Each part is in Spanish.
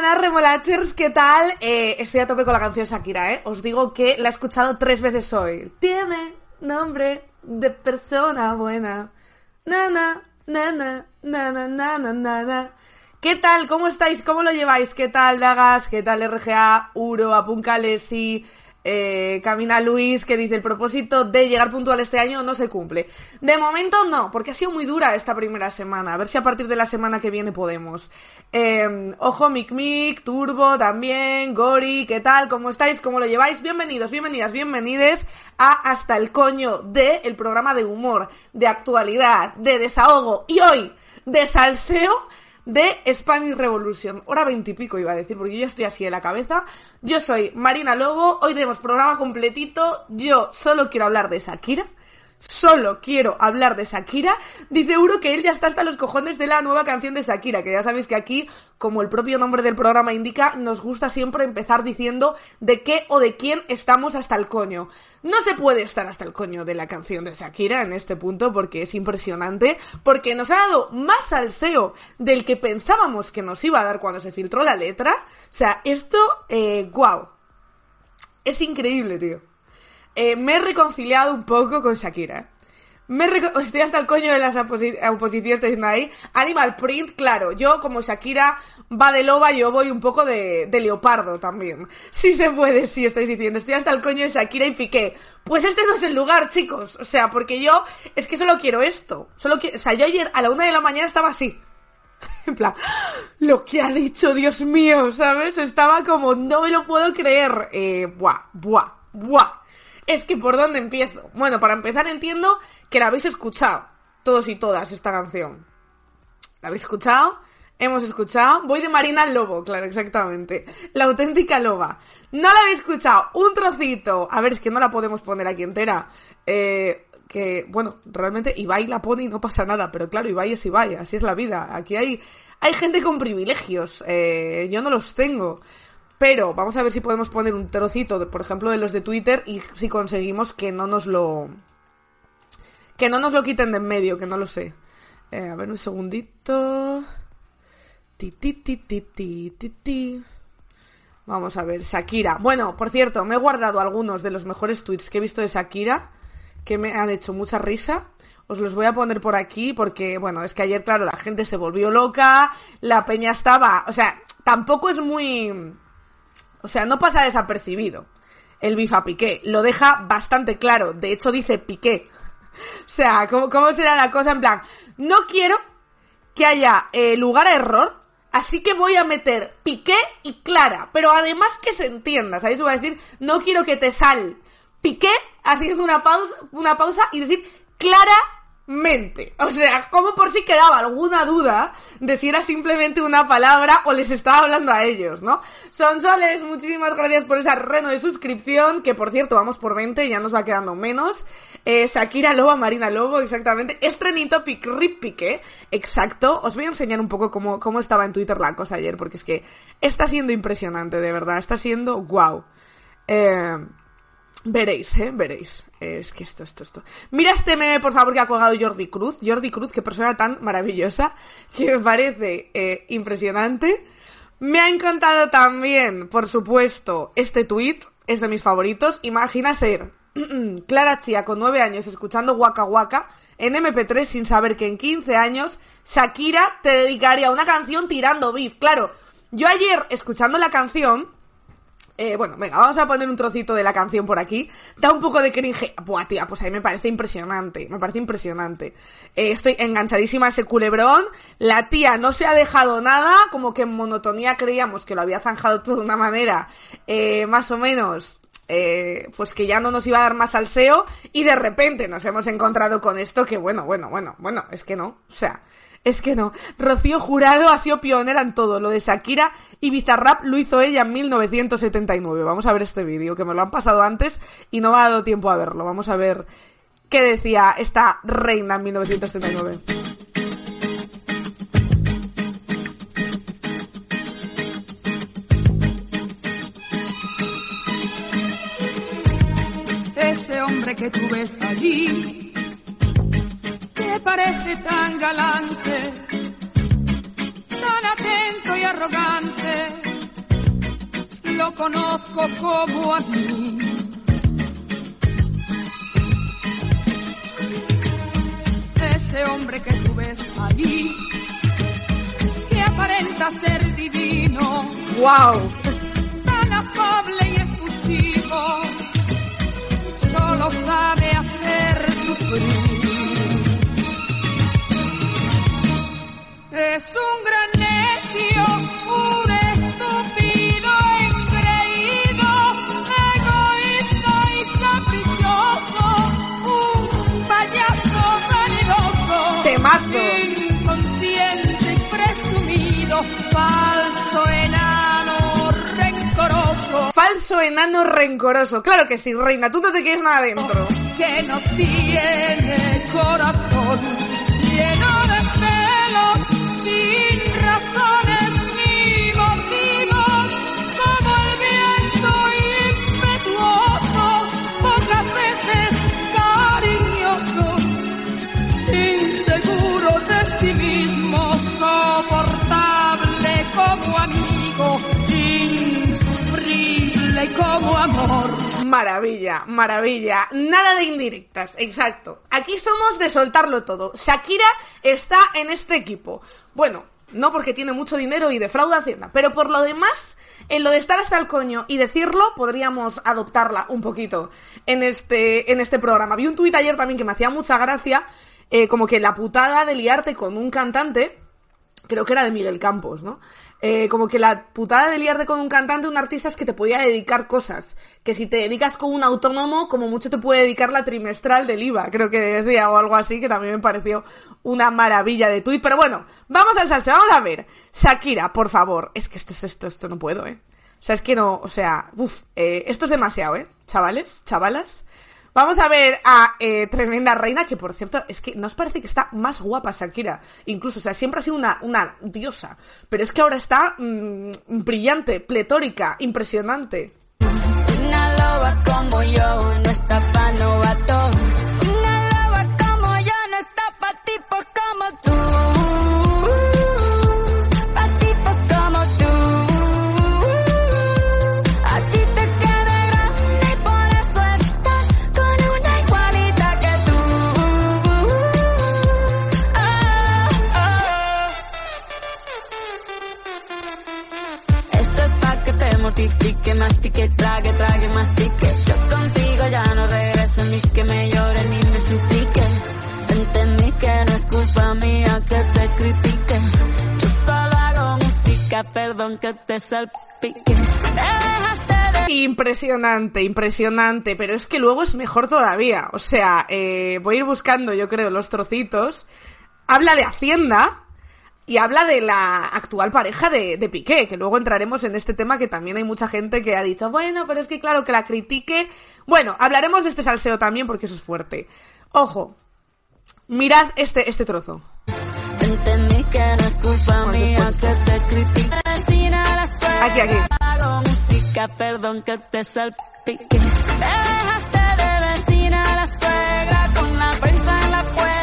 Buenas, remolachers, ¿qué tal? Eh, estoy a tope con la canción Shakira, ¿eh? Os digo que la he escuchado tres veces hoy. Tiene nombre de persona buena. Nana, nana, nana, nana, nana. ¿Qué tal? ¿Cómo estáis? ¿Cómo lo lleváis? ¿Qué tal Dagas? ¿Qué tal RGA? Uro, Apuncalesi, eh, Camina Luis, que dice el propósito de llegar puntual este año no se cumple. De momento no, porque ha sido muy dura esta primera semana. A ver si a partir de la semana que viene podemos. Eh, ojo, Mic Mic, Turbo también, Gori, ¿qué tal? ¿Cómo estáis? ¿Cómo lo lleváis? Bienvenidos, bienvenidas, bienvenides a Hasta el Coño de el programa de humor, de actualidad, de desahogo y hoy de salseo de Spanish Revolution. Hora veintipico iba a decir, porque yo estoy así de la cabeza. Yo soy Marina Lobo, hoy tenemos programa completito. Yo solo quiero hablar de Shakira. Solo quiero hablar de Shakira. Dice Uro que él ya está hasta los cojones de la nueva canción de Shakira, que ya sabéis que aquí, como el propio nombre del programa indica, nos gusta siempre empezar diciendo de qué o de quién estamos hasta el coño. No se puede estar hasta el coño de la canción de Shakira en este punto porque es impresionante, porque nos ha dado más salseo del que pensábamos que nos iba a dar cuando se filtró la letra. O sea, esto, eh. Es increíble, tío. Eh, me he reconciliado un poco con Shakira. Estoy hasta el coño de las oposiciones ahí. Animal Print, claro. Yo, como Shakira va de loba, yo voy un poco de, leopardo también. Si se puede, si estáis diciendo. Estoy hasta el coño de Shakira y Piqué. Pues este no es el lugar, chicos. O sea, porque yo es que solo quiero esto. Solo quiero... O sea, yo ayer a la una de la mañana estaba así. En plan, lo que ha dicho, Dios mío, ¿sabes? Estaba como, no me lo puedo creer. Eh, buah, buah, buah. Es que por dónde empiezo. Bueno, para empezar entiendo que la habéis escuchado, todos y todas, esta canción. ¿La habéis escuchado? Hemos escuchado. Voy de Marina al Lobo, claro, exactamente. La auténtica loba. No la habéis escuchado. Un trocito. A ver, es que no la podemos poner aquí entera. Eh, que, bueno, realmente Ibai la pone y no pasa nada. Pero claro, Ibai es Ibai, así es la vida. Aquí hay, hay gente con privilegios. Eh, yo no los tengo. Pero vamos a ver si podemos poner un trocito, por ejemplo, de los de Twitter y si conseguimos que no nos lo... Que no nos lo quiten de en medio, que no lo sé. Eh, a ver, un segundito. Ti, ti, ti, ti, ti, ti, ti. Vamos a ver, Shakira. Bueno, por cierto, me he guardado algunos de los mejores tweets que he visto de Shakira, que me han hecho mucha risa. Os los voy a poner por aquí porque, bueno, es que ayer, claro, la gente se volvió loca, la peña estaba... O sea, tampoco es muy o sea, no pasa desapercibido el bifa Piqué. Lo deja bastante claro. De hecho, dice Piqué. O sea, ¿cómo, cómo será la cosa? En plan, no quiero que haya eh, lugar a error. Así que voy a meter Piqué y Clara. Pero además que se entienda. ¿Sabéis? Voy a decir, no quiero que te sal Piqué haciendo una pausa, una pausa y decir Clara mente. O sea, como por si quedaba alguna duda de si era simplemente una palabra o les estaba hablando a ellos, ¿no? Sonsoles, muchísimas gracias por esa reno de suscripción, que por cierto, vamos por 20, ya nos va quedando menos. Eh, Shakira Loba, Marina Lobo, exactamente. Estrenito Pic Rip Pique, exacto. Os voy a enseñar un poco cómo, cómo estaba en Twitter la cosa ayer, porque es que está siendo impresionante, de verdad. Está siendo wow. Eh, Veréis, ¿eh? Veréis. Es que esto, esto, esto. Mira este meme, por favor, que ha colgado Jordi Cruz. Jordi Cruz, qué persona tan maravillosa, que me parece eh, impresionante. Me ha encantado también, por supuesto, este tweet. Es de mis favoritos. Imagina ser Clara Chía con nueve años escuchando Waka Waka en MP3 sin saber que en 15 años Shakira te dedicaría una canción tirando beef. Claro, yo ayer escuchando la canción eh, bueno, venga, vamos a poner un trocito de la canción por aquí. Da un poco de cringe. Buah, tía, pues a mí me parece impresionante. Me parece impresionante. Eh, estoy enganchadísima a ese culebrón. La tía no se ha dejado nada. Como que en monotonía creíamos que lo había zanjado todo de una manera eh, más o menos eh, pues que ya no nos iba a dar más salseo y de repente nos hemos encontrado con esto que bueno, bueno, bueno, bueno, es que no, o sea, es que no. Rocío Jurado ha sido pionera en todo. Lo de Shakira y Bizarrap lo hizo ella en 1979. Vamos a ver este vídeo, que me lo han pasado antes y no me ha dado tiempo a verlo. Vamos a ver qué decía esta reina en 1979. Ese hombre que tú ves allí, que parece tan galante, tan atento y arrogante, lo conozco como a mí. Ese hombre que tú ves allí, que aparenta ser divino, ¡Wow! tan afable y efusivo, solo sabe hacer sufrir. Es un gran necio, un estúpido engreído, egoísta y caprichoso, un payaso vanidoso, Temazo. inconsciente y presumido, falso enano rencoroso. Falso enano rencoroso. Claro que sí, reina, tú no te quieres nada dentro. que no tiene corazón, Maravilla, maravilla. Nada de indirectas, exacto. Aquí somos de soltarlo todo. Shakira está en este equipo. Bueno, no porque tiene mucho dinero y defrauda Hacienda, pero por lo demás, en lo de estar hasta el coño y decirlo, podríamos adoptarla un poquito en este, en este programa. Vi un tuit ayer también que me hacía mucha gracia, eh, como que la putada de liarte con un cantante, creo que era de Miguel Campos, ¿no? Eh, como que la putada de liarte con un cantante, un artista es que te podía dedicar cosas. Que si te dedicas con un autónomo, como mucho te puede dedicar la trimestral del IVA, creo que decía, o algo así, que también me pareció una maravilla de tuit. Pero bueno, vamos al salseo, vamos a ver. Shakira, por favor. Es que esto es esto, esto no puedo, eh. O sea, es que no, o sea, uff, eh, esto es demasiado, eh. Chavales, chavalas. Vamos a ver a eh, Tremenda Reina, que por cierto, es que nos parece que está más guapa Shakira. Incluso, o sea, siempre ha sido una, una diosa. Pero es que ahora está mm, brillante, pletórica, impresionante. Perdón que te salpique. De Impresionante, impresionante, pero es que luego es mejor todavía. O sea, eh, voy a ir buscando, yo creo, los trocitos. Habla de Hacienda y habla de la actual pareja de, de Piqué, que luego entraremos en este tema que también hay mucha gente que ha dicho, bueno, pero es que claro, que la critique. Bueno, hablaremos de este salseo también porque eso es fuerte. Ojo, mirad este, este trozo. Aquí, aquí. Música, perdón que te salpique. Me dejaste de vecina la suegra con la prensa en la puerta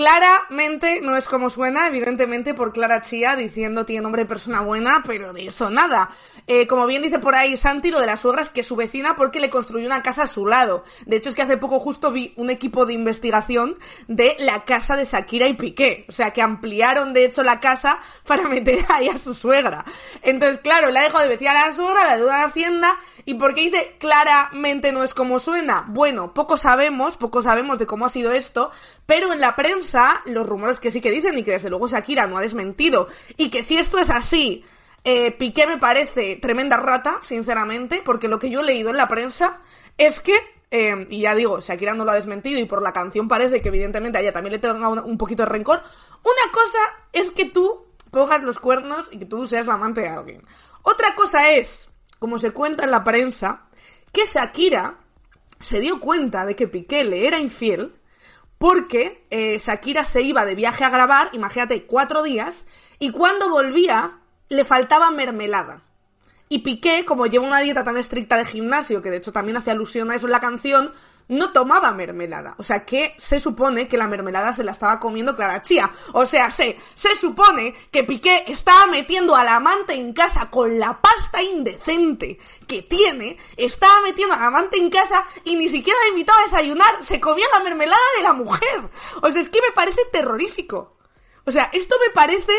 Claramente no es como suena, evidentemente por Clara Chía diciendo tiene nombre de persona buena, pero de eso nada. Eh, como bien dice por ahí Santi, lo de la suegra es que su vecina porque le construyó una casa a su lado. De hecho es que hace poco justo vi un equipo de investigación de la casa de Shakira y Piqué. O sea que ampliaron de hecho la casa para meter ahí a su suegra. Entonces claro, la dejado de vecina a la suegra, la deuda de Hacienda ¿Y por qué dice claramente no es como suena? Bueno, poco sabemos, poco sabemos de cómo ha sido esto, pero en la prensa los rumores que sí que dicen y que desde luego Shakira no ha desmentido y que si esto es así, eh, Piqué me parece tremenda rata, sinceramente, porque lo que yo he leído en la prensa es que, eh, y ya digo, Shakira no lo ha desmentido y por la canción parece que evidentemente a ella también le tenga un, poquito de rencor. Una cosa es que tú pongas los cuernos y que tú seas la amante de alguien. Otra cosa es como se cuenta en la prensa, que Shakira se dio cuenta de que Piqué le era infiel porque eh, Shakira se iba de viaje a grabar, imagínate, cuatro días, y cuando volvía le faltaba mermelada. Y Piqué, como lleva una dieta tan estricta de gimnasio, que de hecho también hace alusión a eso en la canción, no tomaba mermelada. O sea, que se supone que la mermelada se la estaba comiendo Clara Chía. O sea, se, se supone que Piqué estaba metiendo al amante en casa con la pasta indecente que tiene, estaba metiendo al amante en casa y ni siquiera la invitaba a desayunar, se comía la mermelada de la mujer. O sea, es que me parece terrorífico. O sea, esto me parece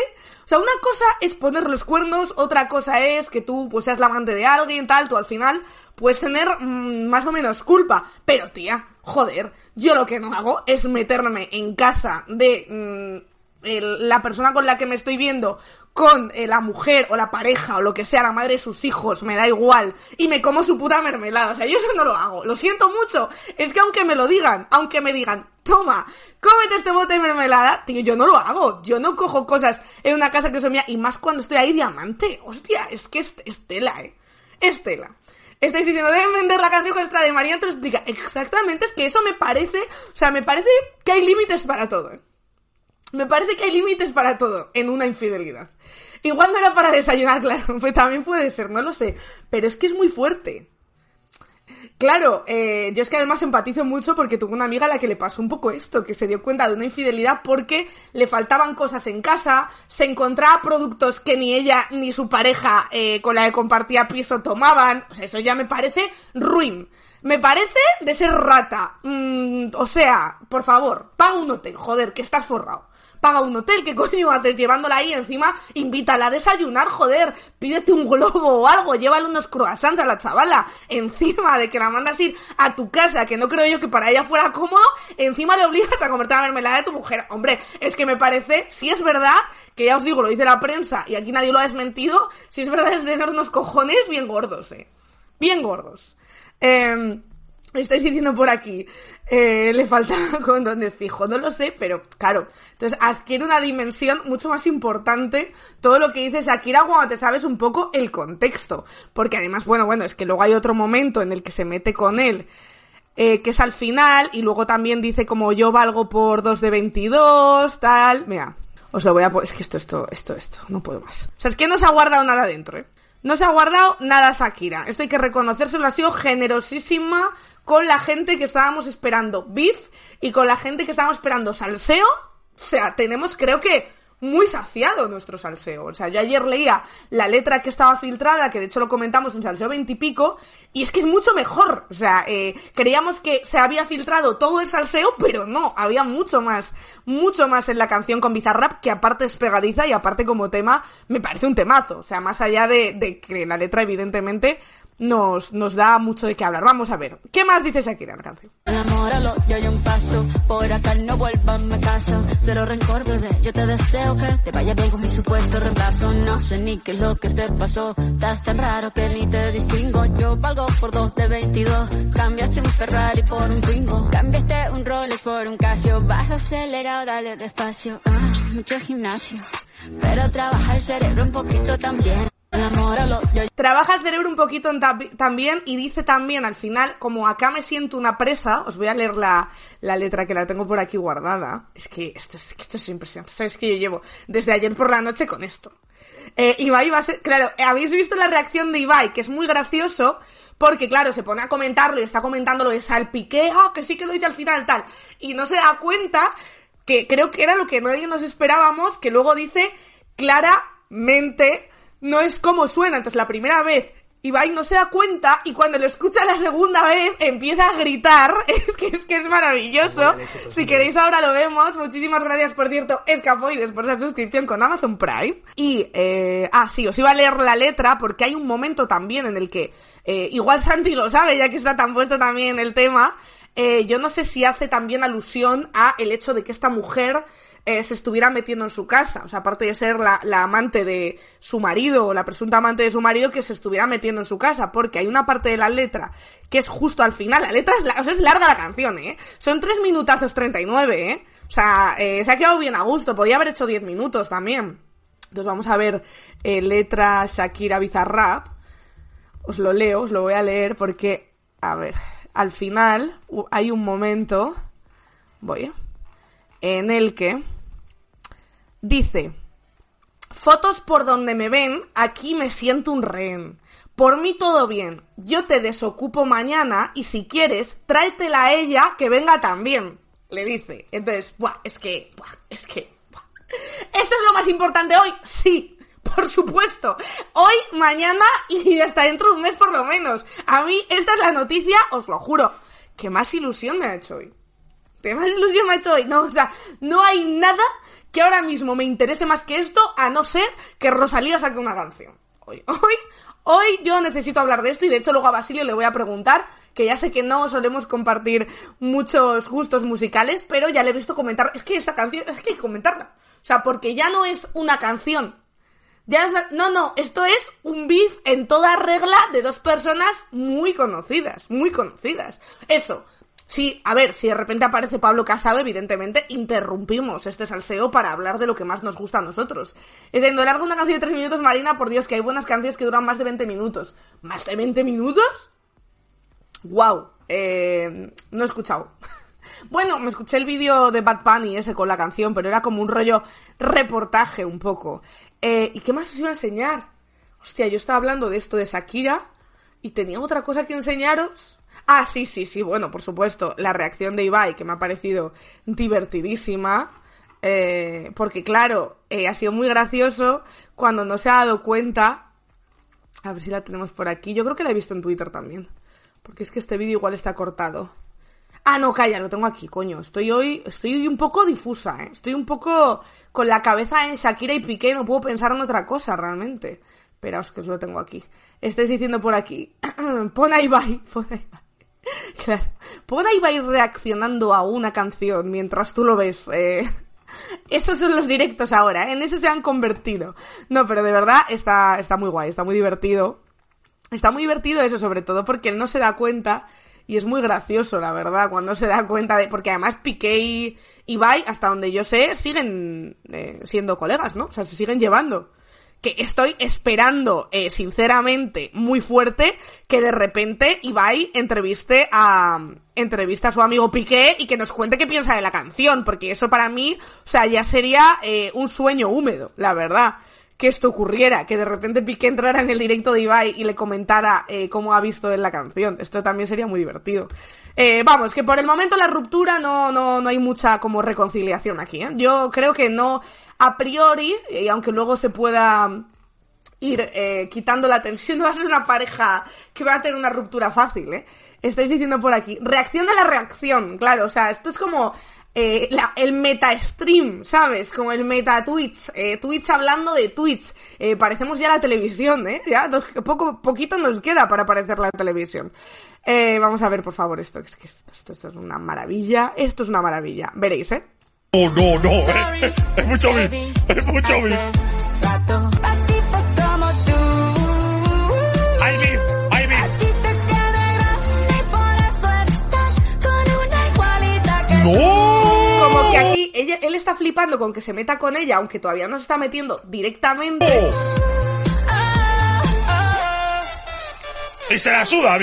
sea, una cosa es poner los cuernos, otra cosa es que tú pues seas la amante de alguien, tal, tú al final puedes tener mm, más o menos culpa. Pero tía, joder, yo lo que no hago es meterme en casa de la persona con la que me estoy viendo con eh, la mujer o la pareja o lo que sea, la madre de sus hijos, me da igual, y me como su puta mermelada. O sea, yo eso no lo hago. Lo siento mucho. Es que aunque me lo digan, aunque me digan, toma, cómete este bote de mermelada, tío, yo no lo hago. Yo no cojo cosas en una casa que son mía, y más cuando estoy ahí diamante. Hostia, es que es, Estela, eh. Estela. Estáis diciendo, deben vender la canción extra de María, te explica. Exactamente, es que eso me parece, o sea, me parece que hay límites para todo, eh. Me parece que hay límites para todo en una infidelidad. Igual no era para desayunar, claro, pues también puede ser, no lo sé. Pero es que es muy fuerte. Claro, eh, yo es que además empatizo mucho porque tuve una amiga a la que le pasó un poco esto, que se dio cuenta de una infidelidad porque le faltaban cosas en casa, se encontraba productos que ni ella ni su pareja eh, con la que compartía piso tomaban. O sea, eso ya me parece ruin. Me parece de ser rata. Mm, o sea, por favor, paga un hotel, joder, que estás forrado paga un hotel, que coño haces llevándola ahí encima? Invítala a desayunar, joder, pídete un globo o algo, llévale unos croissants a la chavala, encima de que la mandas ir a tu casa, que no creo yo que para ella fuera cómodo, encima le obligas a comerte la mermelada de tu mujer. Hombre, es que me parece, si es verdad, que ya os digo, lo dice la prensa y aquí nadie lo ha desmentido, si es verdad es de tener unos cojones bien gordos, eh. Bien gordos. Eh, estáis diciendo por aquí, eh, le falta con donde fijo, no lo sé, pero claro, entonces adquiere una dimensión mucho más importante todo lo que dice Shakira cuando te sabes un poco el contexto, porque además, bueno, bueno, es que luego hay otro momento en el que se mete con él, eh, que es al final, y luego también dice como yo valgo por 2 de 22, tal, mira, os lo voy a es que esto, esto, esto, esto, no puedo más. O sea, es que no se ha guardado nada dentro, ¿eh? No se ha guardado nada Shakira. Esto hay que reconocérselo, ha sido generosísima con la gente que estábamos esperando beef y con la gente que estábamos esperando salseo. O sea, tenemos creo que muy saciado nuestro salseo. O sea, yo ayer leía la letra que estaba filtrada, que de hecho lo comentamos en salseo veintipico, y, es que es mucho mejor. O sea, eh, creíamos que se había filtrado todo el salseo, pero no, había mucho más, mucho más en la canción con Bizarrap, que aparte es pegadiza y aparte como tema, me parece un temazo. O sea, más allá de que la letra evidentemente nos, nos da mucho de qué hablar. Vamos a ver. ¿Qué más dice Shakira en la canción? Enamóralo, yo hay un paso. Por acá no vuelvas a casa. Cero rencor, bebé. Yo te deseo que te vaya bien con mi supuesto reemplazo. No sé ni qué es lo que te pasó. Estás tan raro que ni te distingo. Yo valgo por dos de 22. Cambiaste un Ferrari por un Twingo. Cambiaste un Rolex por un Casio. Baja acelerado, dale despacio. Ah, mucho gimnasio. Pero trabaja el cerebro un poquito también. Trabaja el cerebro un poquito también y dice también al final, como acá me siento una presa, os voy a leer la, la letra que la tengo por aquí guardada. Es que esto es, esto es impresionante. Sabes que yo llevo desde ayer por la noche con esto. Eh, Ibai va a ser, claro, habéis visto la reacción de Ibai, que es muy gracioso, porque claro, se pone a comentarlo y está comentando lo de salpique, ah, que sí que lo dice al final, tal, y no se da cuenta que creo que era lo que nadie nos esperábamos, que luego dice claramente no es como suena. Entonces la primera vez Ibai no se da cuenta y cuando lo escucha la segunda vez empieza a gritar. Es que es, que es maravilloso. Si queréis ahora lo vemos. Muchísimas gracias, por cierto, Escafoides, por esa suscripción con Amazon Prime. Y, eh, ah, sí, os iba a leer la letra porque hay un momento también en el que, eh, igual Santi lo sabe, ya que está tan puesto también el tema. Eh, yo no sé si hace también alusión a el hecho de que esta mujer eh, se estuviera metiendo en su casa. O sea, aparte de ser la, amante de su marido o la presunta amante de su marido, que se estuviera metiendo en su casa. Porque hay una parte de la letra que es justo al final. La letra es, la- o sea, es larga la canción, ¿eh? Son tres minutazos 39, ¿eh? O sea, eh, se ha quedado bien a gusto. Podía haber hecho 10 minutos también. Entonces vamos a ver eh, letra Shakira Bizarrap. Os lo leo, os lo voy a leer porque, a ver, al final hay un momento, voy, ¿eh? En el que dice, fotos por donde me ven, aquí me siento un rehén. Por mí todo bien, yo te desocupo mañana y si quieres, tráetela a ella que venga también, le dice. Entonces, buah, es que, buah, es que. ¿Eso es lo más importante hoy? Sí, por supuesto. Hoy, mañana y hasta dentro de un mes por lo menos. A mí esta es la noticia, os lo juro, que más ilusión me ha hecho hoy. ¿Qué más ilusión me ha hecho hoy? No, o sea, no hay nada que ahora mismo me interese más que esto, a no ser que Rosalía saque una canción. Hoy, hoy, hoy yo necesito hablar de esto y de hecho luego a Basilio le voy a preguntar, que ya sé que no solemos compartir muchos gustos musicales, pero ya le he visto comentar, es que esta canción, es que hay que comentarla. O sea, porque ya no es una canción, ya es la- no, no, esto es un beef en toda regla de dos personas muy conocidas, muy conocidas. Eso. Sí, a ver, si de repente aparece Pablo Casado, evidentemente interrumpimos este salseo para hablar de lo que más nos gusta a nosotros. Es de largo una canción de tres minutos, Marina, por Dios, que hay buenas canciones que duran más de 20 minutos. ¿Más de 20 minutos? Wow, eh, no he escuchado. Bueno, me escuché el vídeo de Bad Bunny ese con la canción, pero era como un rollo reportaje un poco. Eh, ¿Y qué más os iba a enseñar? Hostia, yo estaba hablando de esto de Shakira y tenía otra cosa que enseñaros. Ah, sí, sí, sí, bueno, por supuesto, la reacción de Ibai, que me ha parecido divertidísima. eh, porque claro, eh, ha sido muy gracioso cuando no se ha dado cuenta. A ver si la tenemos por aquí. Yo creo que la he visto en Twitter también. Porque es que este vídeo igual está cortado. Ah, no, calla, lo tengo aquí, coño. Estoy hoy, estoy un poco difusa, ¿eh? Estoy un poco con la cabeza en Shakira y Piqué, no puedo pensar en otra cosa realmente. Esperaos que os lo tengo aquí. Estáis diciendo por aquí. Pon a Ibai, pon a Ibai. Claro. Pon a Ibai reaccionando a una canción mientras tú lo ves. Eh. Esos son los directos ahora, ¿eh? en eso se han convertido. No, pero de verdad está, está muy guay, está muy divertido. Está muy divertido eso, sobre todo porque él no se da cuenta y es muy gracioso, la verdad, cuando se da cuenta de... Porque además Piqué y Ibai, hasta donde yo sé, siguen eh, siendo colegas, ¿no? O sea, se siguen llevando. Que estoy esperando, eh, sinceramente, muy fuerte, que de repente Ibai entreviste a, entrevista a su amigo Piqué y que nos cuente qué piensa de la canción, porque eso para mí, o sea, ya sería eh, un sueño húmedo, la verdad que esto ocurriera, que de repente Piqué entrara en el directo de Ibai y le comentara eh, cómo ha visto en la canción. Esto también sería muy divertido. Eh, vamos, que por el momento la ruptura no, no, no hay mucha como reconciliación aquí. ¿eh? Yo creo que no, a priori, y aunque luego se pueda ir eh, quitando la tensión, no va a ser una pareja que va a tener una ruptura fácil, ¿eh? Estáis diciendo por aquí. Reacción de la reacción, claro, o sea, esto es como eh, el meta stream, ¿sabes? Como el meta Twitch, eh, Twitch hablando de Twitch. Eh, parecemos ya la televisión, ¿eh? Ya poco, poquito nos queda para parecer la televisión. Eh, vamos a ver, por favor, esto, esto, esto, esto es una maravilla. Esto es una maravilla. Veréis, ¿eh? No, no, no, eh. es mucho beef, es mucho beef. Hay beef, hay beef. No. Como que aquí ella, él está flipando con que se meta con ella, aunque todavía no se está metiendo directamente. Y se la suda,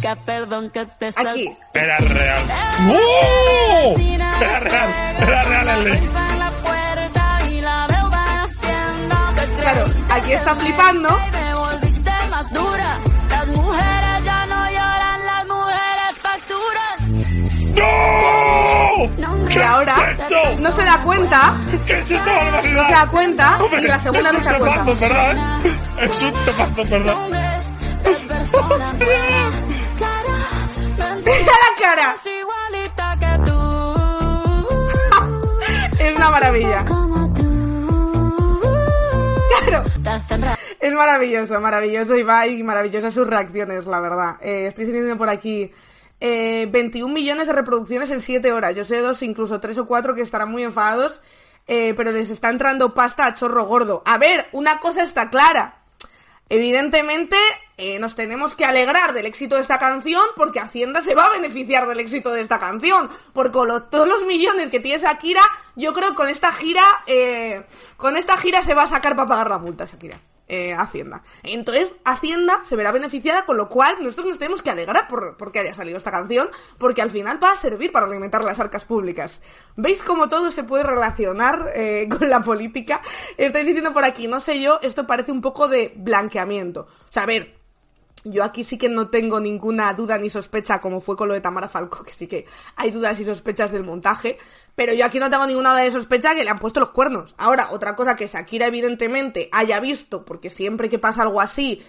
Bizarrap. Perdón que te Aquí. Era real. ¡No! Era real, era real el. Claro, aquí está flipando. Me volviste más dura. Las mujeres ya no lloran, las mujeres facturan. ¡No! que ahora no se da cuenta, ¿Qué es esta barbaridad? no se da cuenta Hombre, y la segunda es no un se da cuenta. temazo, ¿verdad? Es un temazo, ¿verdad? Mira la cara, es una maravilla. Claro. Es maravilloso, maravilloso Ibai y maravillosas sus reacciones, la verdad. Eh, estoy sintiendo por aquí eh, 21 millones de reproducciones en 7 horas. Yo sé dos, incluso 3 o 4 que estarán muy enfadados, eh, pero les está entrando pasta a chorro gordo. A ver, una cosa está clara. Evidentemente, eh, nos tenemos que alegrar del éxito de esta canción porque Hacienda se va a beneficiar del éxito de esta canción. Porque con todos los millones que tiene Shakira, yo creo que con esta gira, eh, con esta gira se va a sacar para pagar la multa, Shakira. Eh, Hacienda. Entonces, Hacienda se verá beneficiada, con lo cual nosotros nos tenemos que alegrar por, porque haya salido esta canción, porque al final va a servir para alimentar las arcas públicas. ¿Veis cómo todo se puede relacionar eh, con la política? Estáis diciendo por aquí, no sé yo, esto parece un poco de blanqueamiento. O sea, a ver, yo aquí sí que no tengo ninguna duda ni sospecha, como fue con lo de Tamara Falco, que sí que hay dudas y sospechas del montaje, pero yo aquí no tengo ninguna duda de sospecha que le han puesto los cuernos. Ahora, otra cosa que Shakira evidentemente haya visto, porque siempre que pasa algo así,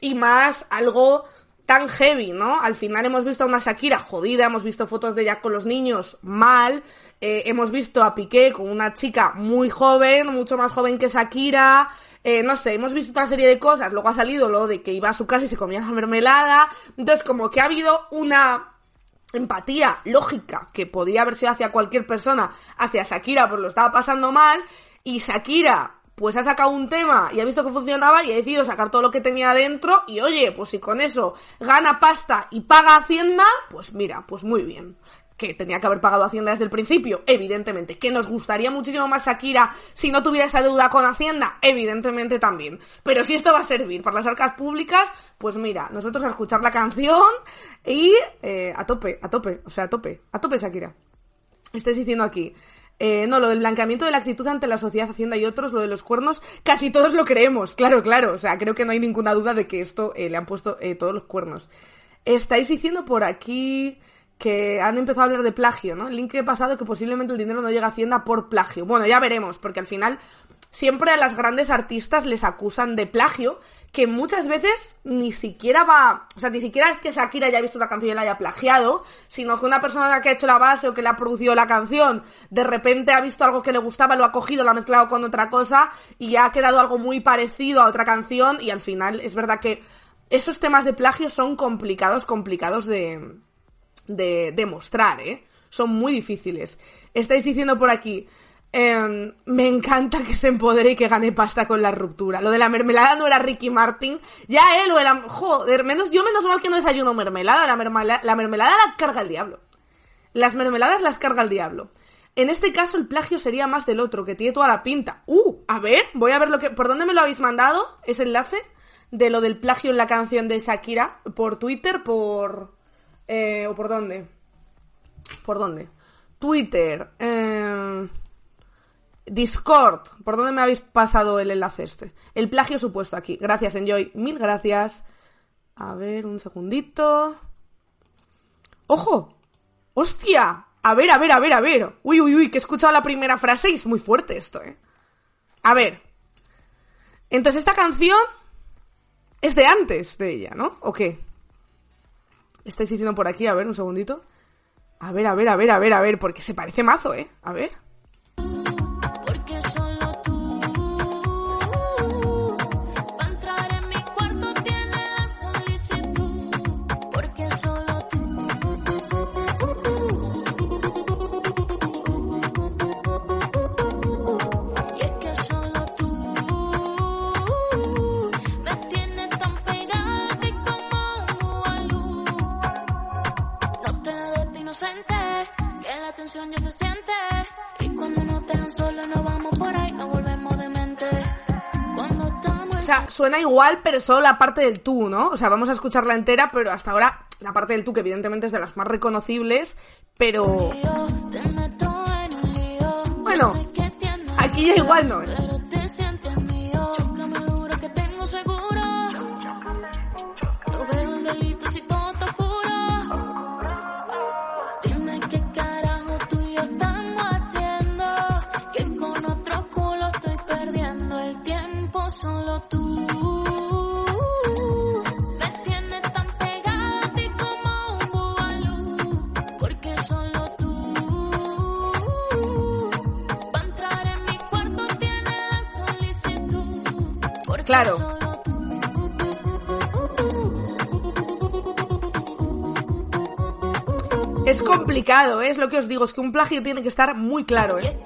y más algo tan heavy, ¿no? Al final hemos visto a una Shakira jodida, hemos visto fotos de ella con los niños mal, eh, hemos visto a Piqué con una chica muy joven, mucho más joven que Shakira, eh, no sé, hemos visto una serie de cosas, luego ha salido lo de que iba a su casa y se comía la mermelada, entonces como que ha habido una empatía lógica que podía haber sido hacia cualquier persona, hacia Shakira, pues lo estaba pasando mal, y Shakira pues ha sacado un tema y ha visto que funcionaba y ha decidido sacar todo lo que tenía dentro y oye, pues si con eso gana pasta y paga Hacienda, pues mira, pues muy bien. Que tenía que haber pagado Hacienda desde el principio, evidentemente. Que nos gustaría muchísimo más Shakira si no tuviera esa deuda con Hacienda, evidentemente también. Pero si esto va a servir para las arcas públicas, pues mira, nosotros a escuchar la canción y eh, a tope, a tope, o sea, a tope, a tope Shakira. Estáis diciendo aquí. Eh, no, lo del blanqueamiento de la actitud ante la sociedad Hacienda y otros, lo de los cuernos, casi todos lo creemos, claro, claro. O sea, creo que no hay ninguna duda de que esto eh, le han puesto todos los cuernos. Estáis diciendo por aquí que han empezado a hablar de plagio, ¿no? El link que he pasado que posiblemente el dinero no llega a Hacienda por plagio. Bueno, ya veremos, porque al final siempre a las grandes artistas les acusan de plagio, que muchas veces ni siquiera va, o sea, ni siquiera es que Shakira haya visto la canción y la haya plagiado, sino que una persona que ha hecho la base o que le ha producido la canción, de repente ha visto algo que le gustaba, lo ha cogido, lo ha mezclado con otra cosa y ha quedado algo muy parecido a otra canción y al final es verdad que esos temas de plagio son complicados, complicados de, de demostrar, ¿eh? Son muy difíciles. Estáis diciendo por aquí, em, me encanta que se empodere y que gane pasta con la ruptura. Lo de la mermelada no era Ricky Martin. Ya, eh, lo de la... Joder, menos, yo menos mal que no desayuno mermelada. La, mermela- la mermelada la carga el diablo. Las mermeladas las carga el diablo. En este caso el plagio sería más del otro, que tiene toda la pinta. Uh, a ver, voy a ver lo que... ¿Por dónde me lo habéis mandado? Ese enlace de lo del plagio en la canción de Shakira. ¿Por Twitter? ¿Por... Eh, ¿O por dónde? ¿Por dónde? Twitter. eh, Discord. ¿Por dónde me habéis pasado el enlace este? El plagio supuesto aquí. Gracias, Enjoy. Mil gracias. A ver, un segundito. ¡Ojo! ¡Hostia! A ver, a ver, a ver, a ver. Uy, uy, uy, que he escuchado la primera frase y es muy fuerte esto, ¿eh? A ver. Entonces esta canción es de antes de ella, ¿no? ¿O qué? Estáis diciendo por aquí, a ver, un segundito. A ver, a ver, a ver, a ver, a ver, porque se parece mazo, ¿eh? A ver. O sea, suena igual, pero solo la parte del tú, ¿no? O sea, vamos a escucharla entera, pero hasta ahora la parte del tú, que evidentemente es de las más reconocibles, pero... Bueno, aquí ya igual no, ¿eh? Claro. Es complicado, ¿eh? es lo que os digo, es que un plagio tiene que estar muy claro, ¿eh?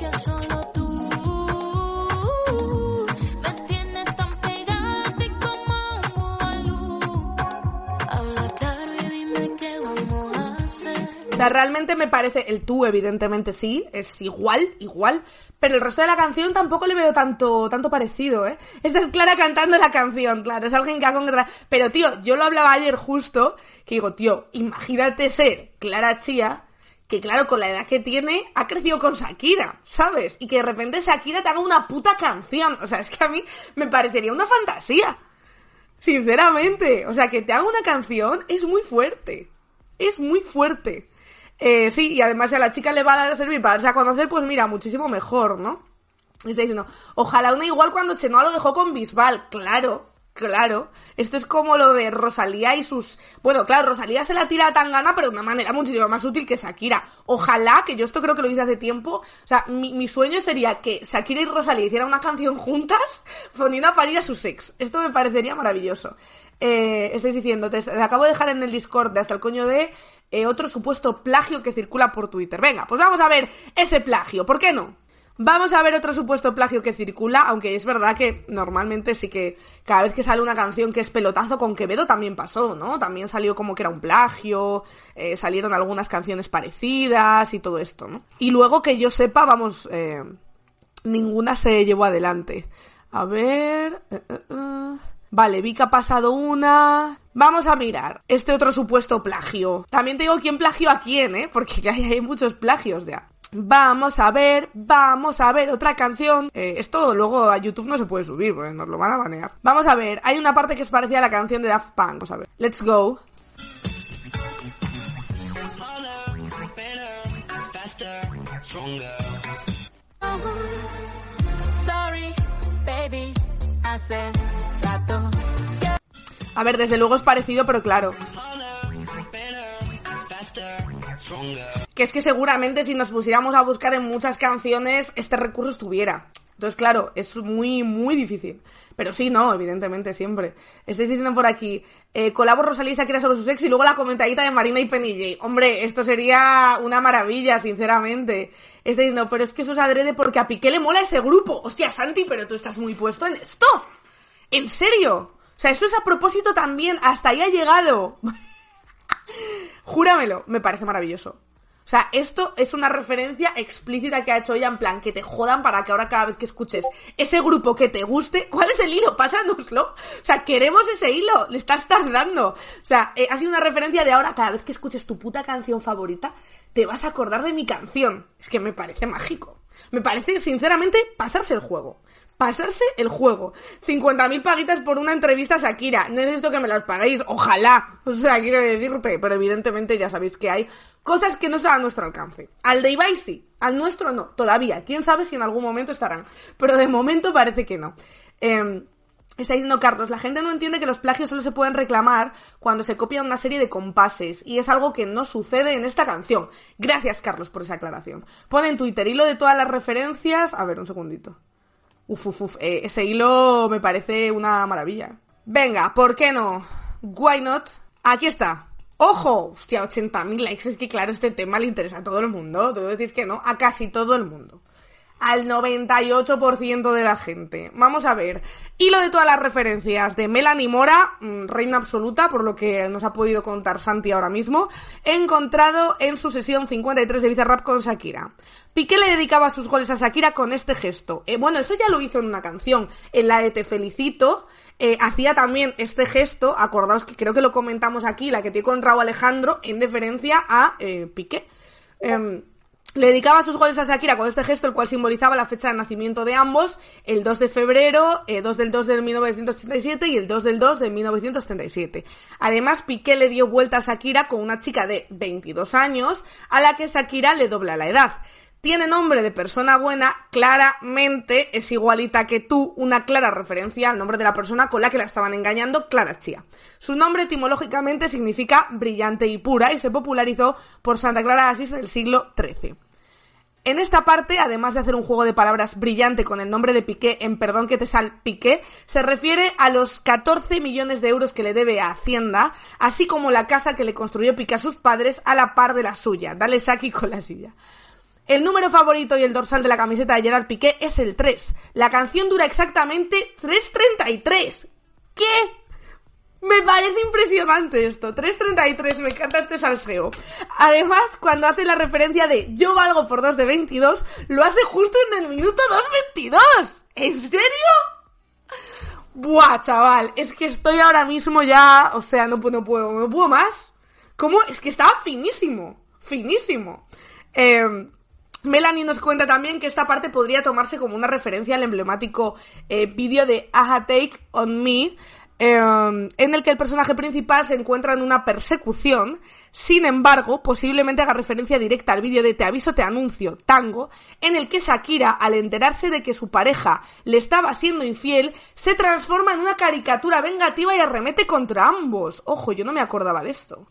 Sea, realmente me parece, el tú evidentemente sí, es igual, igual, pero el resto de la canción tampoco le veo tanto, tanto parecido, ¿eh? Esta es Clara cantando la canción, claro, es alguien que ha concretado. Pero tío, yo lo hablaba ayer justo, que digo, tío, imagínate ser Clara Chía, que claro, con la edad que tiene, ha crecido con Shakira, ¿sabes? Y que de repente Shakira te haga una puta canción. O sea, es que a mí me parecería una fantasía. Sinceramente. O sea, que te haga una canción es muy fuerte. Es muy fuerte. Eh, sí, y además si a la chica le va a servir para darse a conocer, pues mira, muchísimo mejor, ¿no? Y Está diciendo, ojalá una igual cuando Chenoa lo dejó con Bisbal. Claro, claro. Esto es como lo de Rosalía y sus... Bueno, claro, Rosalía se la tira a Tangana, pero de una manera muchísimo más útil que Shakira. Ojalá, que yo esto creo que lo hice hace tiempo, o sea, mi, sueño sería que Shakira y Rosalía hicieran una canción juntas poniendo a parir a sus ex. Esto me parecería maravilloso. Eh, estáis diciendo, te, te acabo de dejar en el Discord de hasta el coño de eh, otro supuesto plagio que circula por Twitter. Venga, pues vamos a ver ese plagio, ¿por qué no? Vamos a ver otro supuesto plagio que circula, aunque es verdad que normalmente sí que cada vez que sale una canción que es pelotazo con Quevedo también pasó, ¿no? También salió como que era un plagio, eh, salieron algunas canciones parecidas y todo esto, ¿no? Y luego que yo sepa, vamos, eh, ninguna se llevó adelante. A ver... eh. Vale, vi que ha pasado una. Vamos a mirar este otro supuesto plagio. También te digo quién plagió a quién, ¿eh? Porque hay, muchos plagios ya. Vamos a ver, vamos a ver otra canción. Eh, esto luego a YouTube no se puede subir, porque nos lo van a banear. Vamos a ver, hay una parte que es parecida a la canción de Daft Punk. Vamos a ver. Let's go. Sorry, baby, hace rato A ver, desde luego es parecido, pero claro. Que es que seguramente si nos pusiéramos a buscar en muchas canciones, este recurso estuviera. Entonces, claro, es muy, muy difícil. Pero sí, no, evidentemente, siempre. Estáis diciendo por aquí, eh, colabo Rosalía y Shakira sobre su sexo y luego la comentadita de Marina y Penny J. Hombre, esto sería una maravilla, sinceramente. Estáis diciendo, pero es que eso es adrede porque a Piqué le mola ese grupo. Hostia, Santi, pero tú estás muy puesto en esto. ¿En serio? O sea, eso es a propósito también. Hasta ahí ha llegado. Júramelo, me parece maravilloso. O sea, esto es una referencia explícita que ha hecho ella en plan que te jodan para que ahora cada vez que escuches ese grupo que te guste, ¿cuál es el hilo? Pásanoslo. O sea, queremos ese hilo, le estás tardando. O sea, eh, ha sido una referencia de ahora cada vez que escuches tu puta canción favorita, te vas a acordar de mi canción. Es que me parece mágico. Me parece, sinceramente, pasarse el juego. Pasarse el juego. 50.000 paguitas por una entrevista a Shakira. Necesito que me las paguéis. Ojalá. O sea, quiero decirte. Pero evidentemente ya sabéis que hay cosas que no están a nuestro alcance. Al de Ibai sí. Al nuestro no. Todavía. Quién sabe si en algún momento estarán. Pero de momento parece que no. Eh, Está diciendo Carlos, la gente no entiende que los plagios solo se pueden reclamar cuando se copian una serie de compases, y es algo que no sucede en esta canción. Gracias, Carlos, por esa aclaración. Pone en Twitter hilo de todas las referencias. A ver, un segundito. Uf, uf, uf. eh, ese hilo me parece una maravilla. Venga, ¿por qué no? Why not? Aquí está. ¡Ojo! Hostia, 80.000 likes. Es que claro, este tema le interesa a todo el mundo. Tú decís que no, a casi todo el mundo. Al 98% de la gente. Vamos a ver. Hilo de todas las referencias de Melanie Mora, mm, reina absoluta, por lo que nos ha podido contar Santi ahora mismo, he encontrado en su sesión 53 de Bizarrap con Shakira. Piqué le dedicaba sus goles a Shakira con este gesto. Eh, bueno, eso ya lo hizo en una canción, en la de Te Felicito, eh, hacía también este gesto, acordaos que creo que lo comentamos aquí, la que tiene con Raúl Alejandro, en deferencia a eh, Piqué. Le dedicaba sus goles a Shakira con este gesto, el cual simbolizaba la fecha de nacimiento de ambos, el 2 de febrero, eh, 2 del 2 del 1987 y el 2 del 2 del 1977. Además, Piqué le dio vuelta a Shakira con una chica de 22 años, a la que Shakira le dobla la edad. Tiene nombre de persona buena, claramente es igualita que tú, una clara referencia al nombre de la persona con la que la estaban engañando, Clara Chía. Su nombre etimológicamente significa brillante y pura y se popularizó por Santa Clara de Asís del siglo XIII. En esta parte, además de hacer un juego de palabras brillante con el nombre de Piqué en Perdón que te sal Piqué, se refiere a los 14 millones de euros que le debe a Hacienda, así como la casa que le construyó Piqué a sus padres a la par de la suya. Dale Saki con la silla. El número favorito y el dorsal de la camiseta de Gerard Piqué es el 3. La canción dura exactamente 3.33. ¿Qué? Me parece impresionante esto. 3.33, me encanta este salseo. Además, cuando hace la referencia de yo valgo por 2 de 22, lo hace justo en el minuto 2.22. ¿En serio? Buah, chaval, es que estoy ahora mismo ya, o sea, no, no puedo, no puedo más. ¿Cómo? Es que estaba finísimo, finísimo. Eh, Melanie nos cuenta también que esta parte podría tomarse como una referencia al emblemático eh, vídeo de Aja Take on Me, eh, en el que el personaje principal se encuentra en una persecución. Sin embargo, posiblemente haga referencia directa al vídeo de Te aviso, te anuncio, Tango, en el que Shakira, al enterarse de que su pareja le estaba siendo infiel, se transforma en una caricatura vengativa y arremete contra ambos. Ojo, yo no me acordaba de esto.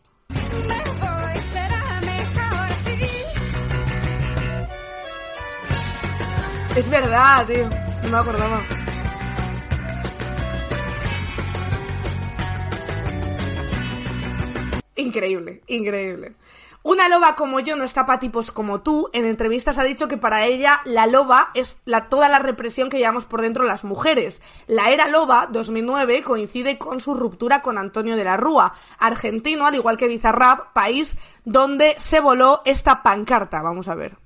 Es verdad, tío. No me acordaba. Increíble, increíble. Una loba como yo no está para tipos como tú. En entrevistas ha dicho que para ella la loba es la, toda la represión que llevamos por dentro las mujeres. La era loba 2009 coincide con su ruptura con Antonio de la Rúa, argentino, al igual que Bizarrap, país donde se voló esta pancarta. Vamos a ver.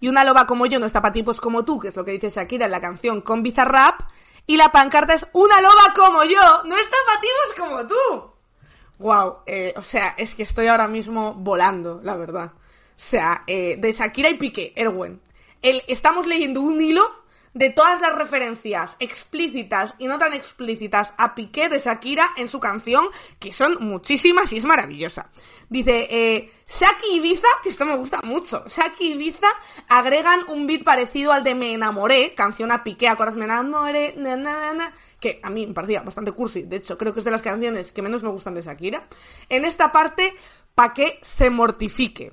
Y una loba como yo no está para tipos como tú, que es lo que dice Shakira en la canción con Bizarrap. Y la pancarta es una loba como yo, no está para tipos como tú. Wow, o sea, es que estoy ahora mismo volando, la verdad. O sea, eh, de Shakira y Piqué, Erwen. El, estamos leyendo un hilo de todas las referencias explícitas y no tan explícitas a Piqué de Shakira en su canción, que son muchísimas y es maravillosa. Dice, eh, Shaki Ibiza, que esto me gusta mucho, Shaki Ibiza agregan un beat parecido al de Me enamoré, canción a Piqué, ¿acuerdas? Me enamoré, na, na, na, na, que a mí me parecía bastante cursi, de hecho creo que es de las canciones que menos me gustan de Shakira. En esta parte, pa' que se mortifique.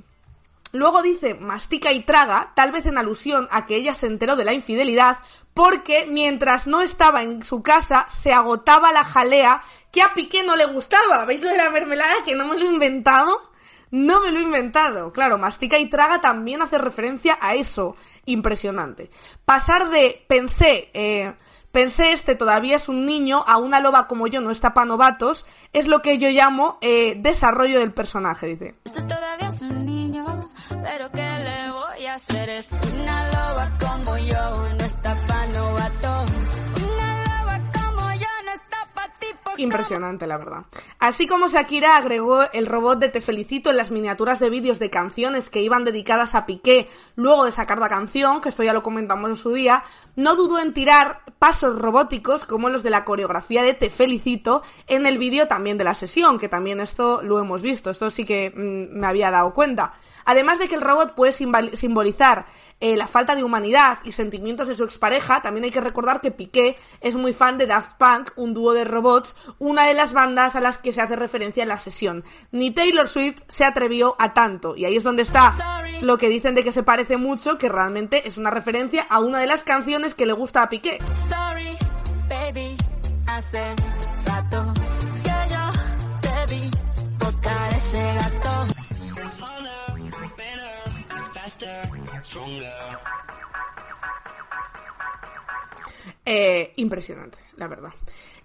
Luego dice mastica y traga, tal vez en alusión a que ella se enteró de la infidelidad, porque mientras no estaba en su casa se agotaba la jalea que a Piqué no le gustaba. ¿Veis lo de la mermelada? Que no me lo he inventado. No me lo he inventado. Claro, mastica y traga también hace referencia a eso. Impresionante. Pasar de pensé, eh, pensé este todavía es un niño a una loba como yo no está pa' novatos, es lo que yo llamo eh, desarrollo del personaje, dice. Esto todavía es un niño, pero ¿qué le voy a hacer? Es una loba como yo, no está pa' novato. Impresionante, la verdad. Así como Shakira agregó el robot de Te Felicito en las miniaturas de vídeos de canciones que iban dedicadas a Piqué luego de sacar la canción, que esto ya lo comentamos en su día, no dudó en tirar pasos robóticos como los de la coreografía de Te Felicito en el vídeo también de la sesión, que también esto lo hemos visto, esto sí que mm, me había dado cuenta. Además de que el robot puede simbol- simbolizar eh, la falta de humanidad y sentimientos de su expareja, también hay que recordar que Piqué es muy fan de Daft Punk, un dúo de robots, una de las bandas a las que se hace referencia en la sesión. Ni Taylor Swift se atrevió a tanto, y ahí es donde está lo que dicen de que se parece mucho, que realmente es una referencia a una de las canciones que le gusta a Piqué. Sorry, baby, hace rato que yo te vi tocar ese gato. Eh, impresionante, la verdad.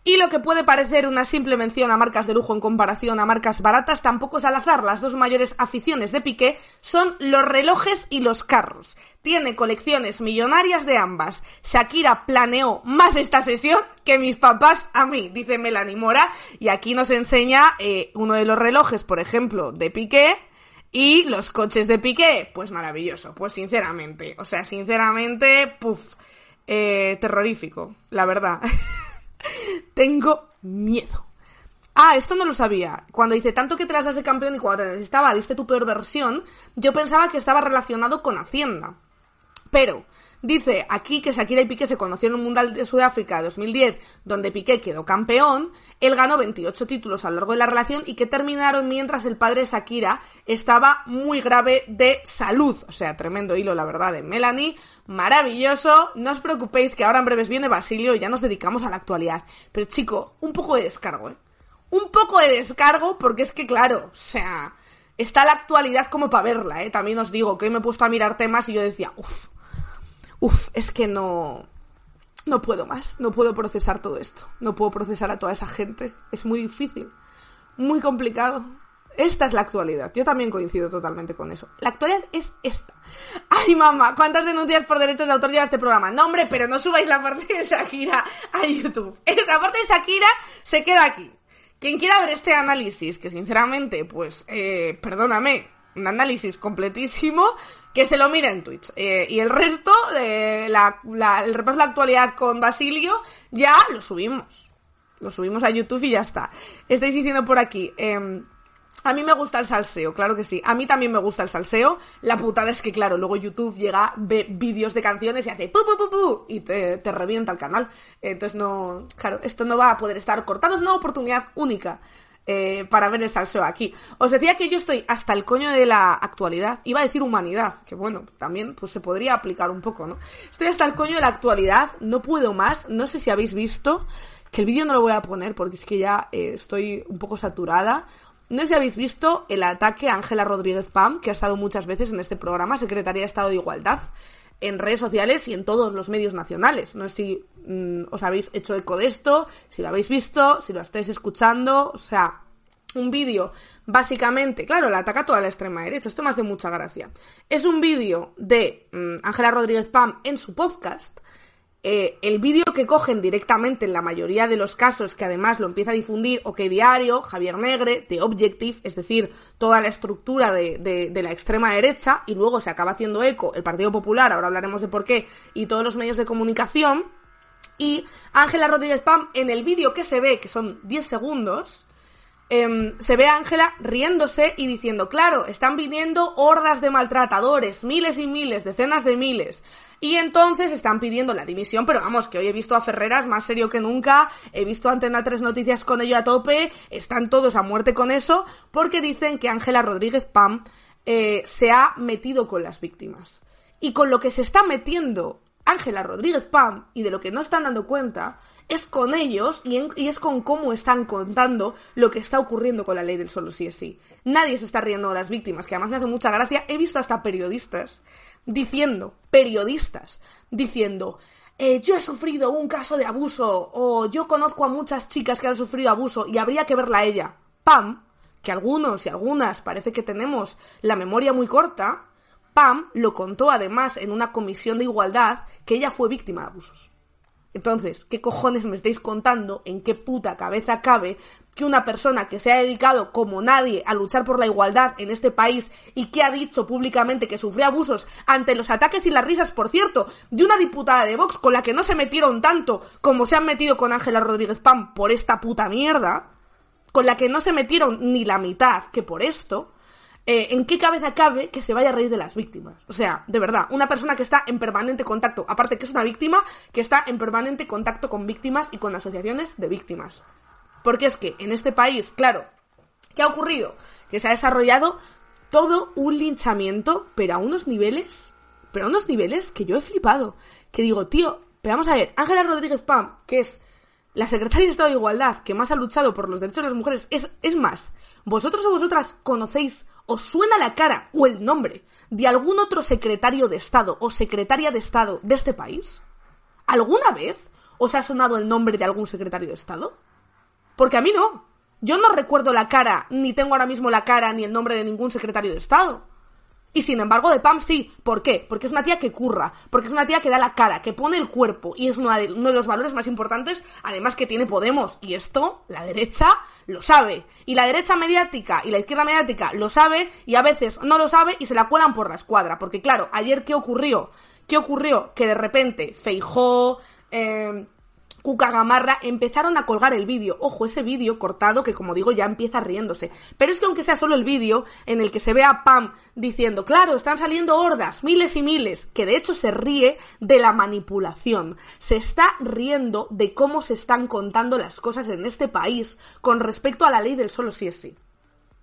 Y lo que puede parecer una simple mención a marcas de lujo en comparación a marcas baratas tampoco es al azar. Las dos mayores aficiones de Piqué son los relojes y los carros. Tiene colecciones millonarias de ambas. Shakira planeó más esta sesión que mis papás a mí, dice Melanie Mora. Y aquí nos enseña eh, uno de los relojes, por ejemplo, de Piqué. Y los coches de Piqué, pues maravilloso, pues sinceramente, o sea, sinceramente, puff, eh, terrorífico, la verdad. Tengo miedo. Ah, esto no lo sabía. Cuando dice tanto que te las das de campeón y cuando te necesitaba diste tu peor versión, yo pensaba que estaba relacionado con Hacienda. Pero Dice aquí que Shakira y Piqué se conocieron en el Mundial de Sudáfrica 2010, donde Piqué quedó campeón. Él ganó 28 títulos a lo largo de la relación y que terminaron mientras el padre de Shakira estaba muy grave de salud. O sea, tremendo hilo, la verdad, de Melanie. Maravilloso. No os preocupéis que ahora en breves viene Basilio y ya nos dedicamos a la actualidad. Pero chico, un poco de descargo, ¿eh? Un poco de descargo porque es que, claro, o sea, está la actualidad como para verla, ¿eh? También os digo que hoy me he puesto a mirar temas y yo decía, uff, uff, es que no, no puedo más, no puedo procesar todo esto, no puedo procesar a toda esa gente, es muy difícil, muy complicado. Esta es la actualidad, yo también coincido totalmente con eso. La actualidad es esta. Ay, mamá, ¿cuántas denuncias por derechos de autor lleva este programa? No, hombre, pero no subáis la parte de Shakira a YouTube. Esta parte de Shakira se queda aquí. Quien quiera ver este análisis, que sinceramente, pues, eh, perdóname, un análisis completísimo, que se lo mire en Twitch. Eh, y el resto, eh, la- el repaso de la actualidad con Basilio, ya lo subimos. Lo subimos a YouTube y ya está. Estáis diciendo por aquí, em, a mí me gusta el salseo, claro que sí. A mí también me gusta el salseo. La putada es que, claro, luego YouTube llega, ve vídeos de canciones y hace pu pu pu y te, te revienta el canal. Entonces no, claro, esto no va a poder estar cortado. Es una oportunidad única eh, para ver el salseo aquí. Os decía que yo estoy hasta el coño de la actualidad. Iba a decir humanidad, que bueno, también pues se podría aplicar un poco, ¿no? Estoy hasta el coño de la actualidad. No puedo más. No sé si habéis visto que el vídeo no lo voy a poner porque es que ya eh, estoy un poco saturada. No sé si habéis visto el ataque a Ángela Rodríguez Pam, que ha estado muchas veces en este programa, Secretaría de Estado de Igualdad, en redes sociales y en todos los medios nacionales. No sé si mm, os habéis hecho eco de esto, si lo habéis visto, si lo estáis escuchando, o sea, un vídeo básicamente, claro, le ataca toda la extrema derecha, esto me hace mucha gracia. Es un vídeo de mm, Ángela Rodríguez Pam en su podcast, eh, el vídeo que cogen directamente en la mayoría de los casos, que además lo empieza a difundir OK Diario, Javier Negre, The Objective, es decir, toda la estructura de, de- de la extrema derecha, y luego se acaba haciendo eco el Partido Popular, ahora hablaremos de por qué, y todos los medios de comunicación, y Ángela Rodríguez Pam, en el vídeo que se ve, que son 10 segundos, em, se ve a Ángela riéndose y diciendo, claro, están viniendo hordas de maltratadores, miles y miles, decenas de miles. Y entonces están pidiendo la dimisión, pero vamos, que hoy he visto a Ferreras más serio que nunca, he visto Antena 3 Noticias con ello a tope, están todos a muerte con eso, porque dicen que Ángela Rodríguez Pam eh, se ha metido con las víctimas. Y con lo que se está metiendo Ángela Rodríguez Pam y de lo que no están dando cuenta es con ellos y, es con cómo están contando lo que está ocurriendo con la ley del solo sí es sí. Nadie se está riendo de las víctimas, que además me hace mucha gracia. He visto hasta periodistas diciendo, periodistas diciendo, eh, yo he sufrido un caso de abuso o yo conozco a muchas chicas que han sufrido abuso y habría que verla a ella. Pam, que algunos y algunas parece que tenemos la memoria muy corta, Pam lo contó además en una comisión de igualdad que ella fue víctima de abusos. Entonces, ¿qué cojones me estáis contando? ¿En qué puta cabeza cabe que una persona que se ha dedicado como nadie a luchar por la igualdad en este país y que ha dicho públicamente que sufrió abusos ante los ataques y las risas, por cierto, de una diputada de Vox con la que no se metieron tanto como se han metido con Ángela Rodríguez Pam por esta puta mierda, con la que no se metieron ni la mitad que por esto, eh, ¿en qué cabeza cabe que se vaya a reír de las víctimas? O sea, de verdad, una persona que está en permanente contacto, aparte que es una víctima, que está en permanente contacto con víctimas y con asociaciones de víctimas. Porque es que en este país, claro, ¿qué ha ocurrido? Que se ha desarrollado todo un linchamiento, pero a unos niveles, pero a unos niveles que yo he flipado. Que digo, tío, pero vamos a ver, Ángela Rodríguez Pam, que es la secretaria de Estado de Igualdad que más ha luchado por los derechos de las mujeres, es, es más, vosotros o vosotras conocéis, os suena la cara o el nombre de algún otro secretario de Estado o secretaria de Estado de este país? ¿Alguna vez os ha sonado el nombre de algún secretario de Estado? Porque a mí no. Yo no recuerdo la cara, ni tengo ahora mismo la cara ni el nombre de ningún secretario de Estado. Y sin embargo, de Pam sí. ¿Por qué? Porque es una tía que curra, porque es una tía que da la cara, que pone el cuerpo, y es uno de los valores más importantes, además que tiene Podemos. Y esto, la derecha lo sabe. Y la derecha mediática y la izquierda mediática lo sabe, y a veces no lo sabe y se la cuelan por la escuadra. Porque claro, ayer, ¿qué ocurrió? ¿Qué ocurrió? Que de repente Feijó, eh, Cuca Gamarra empezaron a colgar el vídeo. Ojo, ese vídeo cortado que como digo ya empieza riéndose. Pero es que aunque sea solo el vídeo en el que se ve a Pam diciendo, claro, están saliendo hordas, miles y miles, que de hecho se ríe de la manipulación. Se está riendo de cómo se están contando las cosas en este país con respecto a la ley del solo sí es sí